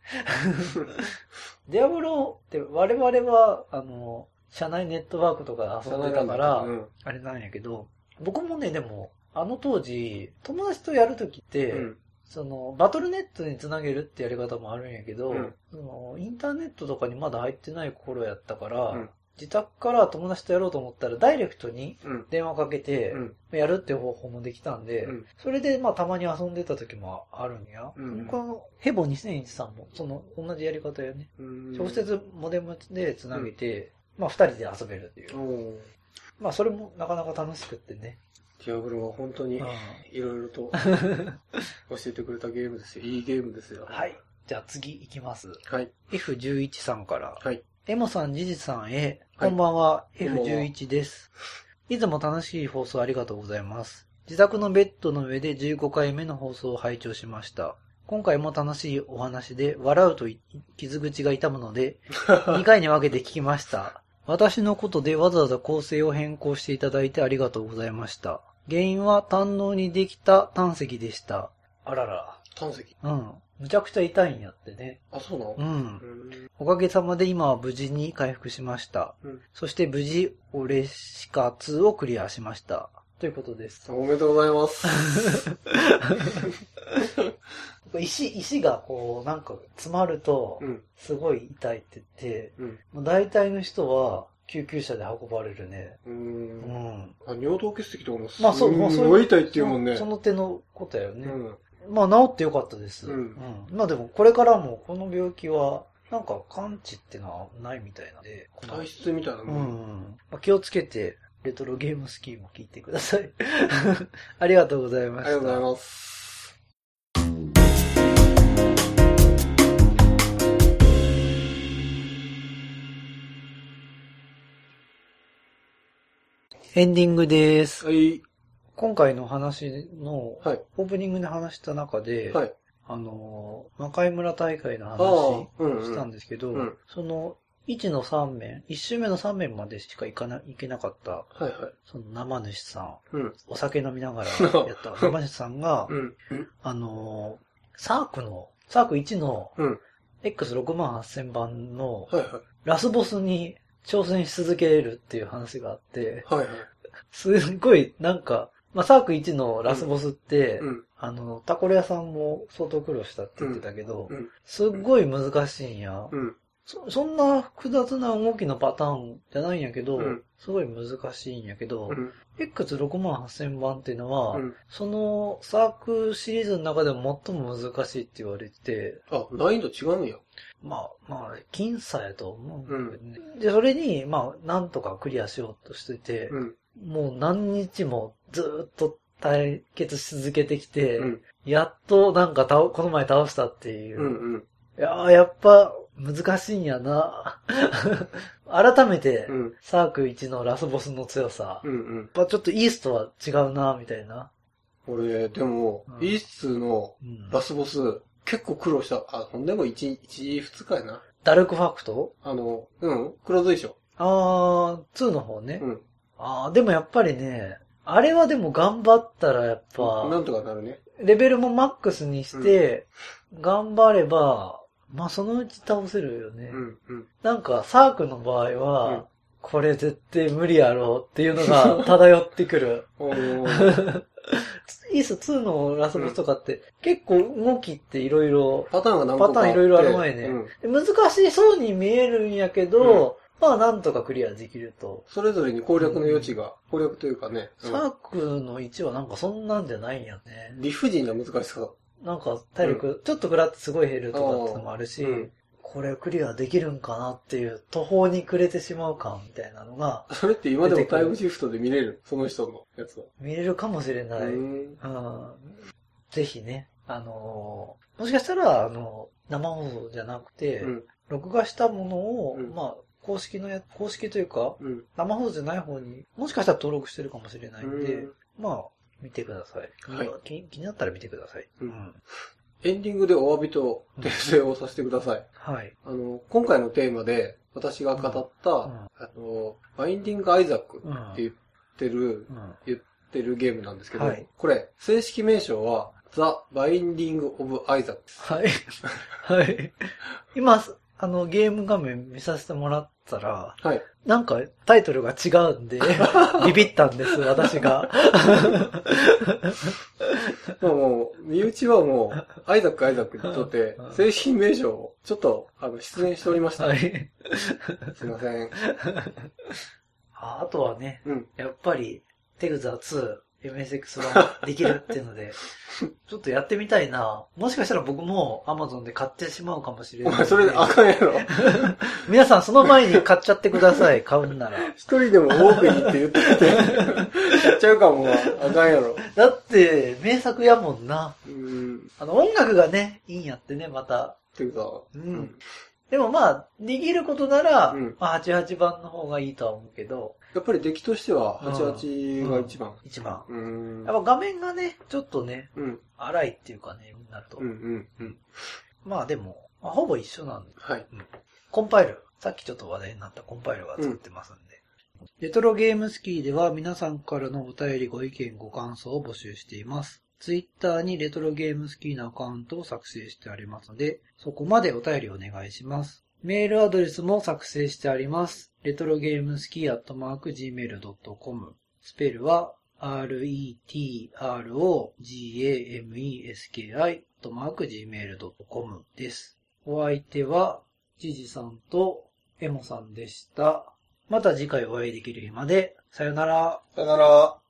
A: ディアブロって我々は、あの、社内ネットワークとかで遊んでたから、
B: うん
A: あれなんやけど、僕もね、でも、あの当時、友達とやるときって、
B: うん。
A: その、バトルネットにつなげるってやり方もあるんやけど、
B: うん
A: そのインターネットとかにまだ入ってない頃やったから、
B: うん
A: 自宅から友達とやろうと思ったら、ダイレクトに
B: うん。
A: 電話かけて
B: う、ん。
A: やるっていう方法もできたんで、
B: うん
A: それでまあたまに遊んでた時もあるんや。
B: うん
A: このヘボ2013も、その同じやり方やね。
B: うん
A: 直接モデムで繋げて、まあ二人で遊べるっていう。まあそれもなかなか楽しくってね。
B: ディアブロは本当に
A: うん
B: いろいろと 教えてくれたゲームですよ。いいゲームですよ。
A: はい。じゃあ次行きます。
B: はい。
A: F11 さんから。
B: はい。
A: エモさん、ジジさんへ、
B: はい
A: こんばんは、
B: こんばんは
A: F11 です。いつも楽しい放送ありがとうございます。自宅のベッドの上で15回目の放送を拝聴しました。今回も楽しいお話で、笑うとい傷口が痛むので、2回に分けて聞きました。私のことでわざわざ構成を変更していただいてありがとうございました。原因は胆のにできた胆石でした。あらら。
B: 胆石。
A: うん。むちゃくちゃ痛いんやってね。
B: あ、そうなの？
A: うん。
B: うん。
A: おかげさまで今は無事に回復しました。
B: うん
A: そして無事、オレシカ2をクリアしました。ということです。
B: おめでとうございます。
A: 石、石がこう、なんか詰まると
B: う、ん。
A: すごい痛いって言って、
B: うん。
A: 大体の人は救急車で運ばれるね。
B: う。
A: うんん。
B: あ、尿道結石とかもす
A: まあそうまあそういう
B: ごい痛いって言うもんね。
A: そその手のことやよね。
B: うん。
A: まあ治ってよかったです。
B: うん
A: まあでもこれからもこの病気は、なんか完治っていうのはないみたいなんで、
B: 体質みたいな
A: う
B: もん。
A: ん。まあ、気をつけて、レトロゲームスキーも聞いてください。ありがとうございました。
B: ありがとうございます。
A: エンディングです。
B: はい。
A: 今回の話の、
B: はい。
A: オープニングで話した中で、
B: はい。
A: あの、魔界村大会の話、
B: うんうん。
A: したんですけど、
B: うん
A: その、1の3面、1周目の3面までしか行かな、行けなかった、
B: はいはい。
A: その生主さん、
B: うん。
A: お酒飲みながらやった 生主さんが、
B: うん。
A: あの、サークの、サーク1の
B: うん。
A: X6 万8000番の
B: はいはい。
A: ラスボスに挑戦し続けるっていう話があって、
B: はいはい。
A: すっごいなんか、まあ、サーク1のラスボスって、
B: うん。
A: あの、タコレ屋さんも相当苦労したって言ってたけど、
B: うん。
A: すっごい難しいんや。
B: うん。
A: そそんな複雑な動きのパターンじゃないんやけど、
B: うん
A: すごい難しいんやけど、
B: うん。
A: X6 万8000番っていうのは、
B: うん。
A: そのサークシリーズの中でも最も難しいって言われてて、
B: あ、難易度違うんや。
A: まあ、まあ、僅差やと思うね。
B: う
A: で、それに、まあ、なんとかクリアしようとしてて、
B: うん。
A: もう何日もずーっと対決し続けてきて、
B: うん。
A: やっとなんか倒この前倒したっていう。
B: うん。うん。
A: いやーやっぱ難しいんやな。改めて、
B: うん。
A: サーク1のラスボスの強さ。やっ
B: うん。うん。
A: ぱちょっとイーストは違うな、みたいな。
B: 俺、でも
A: う、ん
B: イースの
A: うん
B: ラスボス、結構苦労した。あ、ほんでも1、1、2日やな。
A: ダルクファクト？
B: あの、うん、黒随所。
A: あー、2の方ね。
B: うん。
A: あー、でもやっぱりね、あれはでも頑張ったらやっぱ、
B: なんとかなるね。
A: レベルもマックスにして、頑張れば、まあそのうち倒せるよね。
B: うん、うん。
A: なんかサークの場合は、
B: うん
A: これ絶対無理やろうっていうのが漂ってくる。イース2のラスボスとかって、結構動きっていろいろ、
B: パターンが何個か
A: パターンいろいろある前ね
B: うん。
A: 難しそうに見えるんやけど、まあなんとかクリアできると。
B: それぞれに攻略の余地が、攻略というかね、うん。
A: サークの1はなんかそんなんじゃないんやね。
B: 理不尽な難しさ。
A: なんか体力、ちょっと食らってすごい減るとかってのもあるし、
B: うん
A: これクリアできるんかなっていう途方に暮れてしまう感みたいなのが
B: それって今でもタイムシフトで見れる？その人のやつは。
A: 見れるかもしれない。
B: う
A: うん
B: ん
A: ぜひね、あのーもしかしたら、あの、生放送じゃなくて、
B: うん。
A: 録画したものを、
B: うん
A: まあ、公式のや、公式というか、
B: うん。
A: 生放送じゃない方に、もしかしたら登録してるかもしれないんで、
B: うん
A: まあ、見てください。
B: はい
A: 気気になったら見てください。
B: うんエンディングでお詫びと訂正をさせてください。
A: はい。
B: あの、今回のテーマで私が語った、
A: ん
B: あの、 Bindingアイザック
A: うん
B: って言ってる、
A: うん。
B: 言ってるゲームなんですけど、
A: はい
B: これ、正式名称は、 The Binding of Isaac です。
A: はい。はい。今、あの、ゲーム画面見させてもらったら、
B: はい。
A: なんかタイトルが違うんで、ビビったんです、私が。
B: まあもう、身内はもう、アイザックアイザックにとって
A: うん、
B: 正式名称を、ちょっと、あの、出演しておりました。
A: はい。
B: すいません。
A: ああとはね、
B: うん。
A: やっぱり、テグザ2、MSX1 できるっていうので、ちょっとやってみたいな。もしかしたら僕も Amazon で買ってしまうかもしれない。
B: お前、それであかんやろ。
A: 皆さんその前に買っちゃってください、買うんなら。
B: 一人でも多くいいって言ってて、やっちゃうかもわ。あかんやろ。
A: だって、名作やもんな。
B: うん。
A: あの、音楽がね、いいんやってね、また。
B: ていうか、
A: うんでもまあ、できることなら、
B: うん
A: まあ、88番の方がいいとは思うけど、
B: やっぱり出来としては、88が一番。
A: 一番。
B: うん。
A: やっぱ画面がね、ちょっとね、
B: うん。
A: 荒いっていうかね、なると。
B: うん。うん。うん。
A: まあでも、まあ、ほぼ一緒なんで。
B: はい。
A: コンパイル。さっきちょっと話題になったコンパイルが作ってますんで。レトロゲームスキーでは皆さんからのお便りご意見ご感想を募集しています。ツイッターにレトロゲームスキーのアカウントを作成してありますので、そこまでお便りお願いします。メールアドレスも作成してあります。レトロゲームスキーアットマーク Gmail.com。スペルは retrogameski アットマーク Gmail.com です。お相手は、ジジさんとエモさんでした。また次回お会いできる日まで、さよなら。
B: さよなら。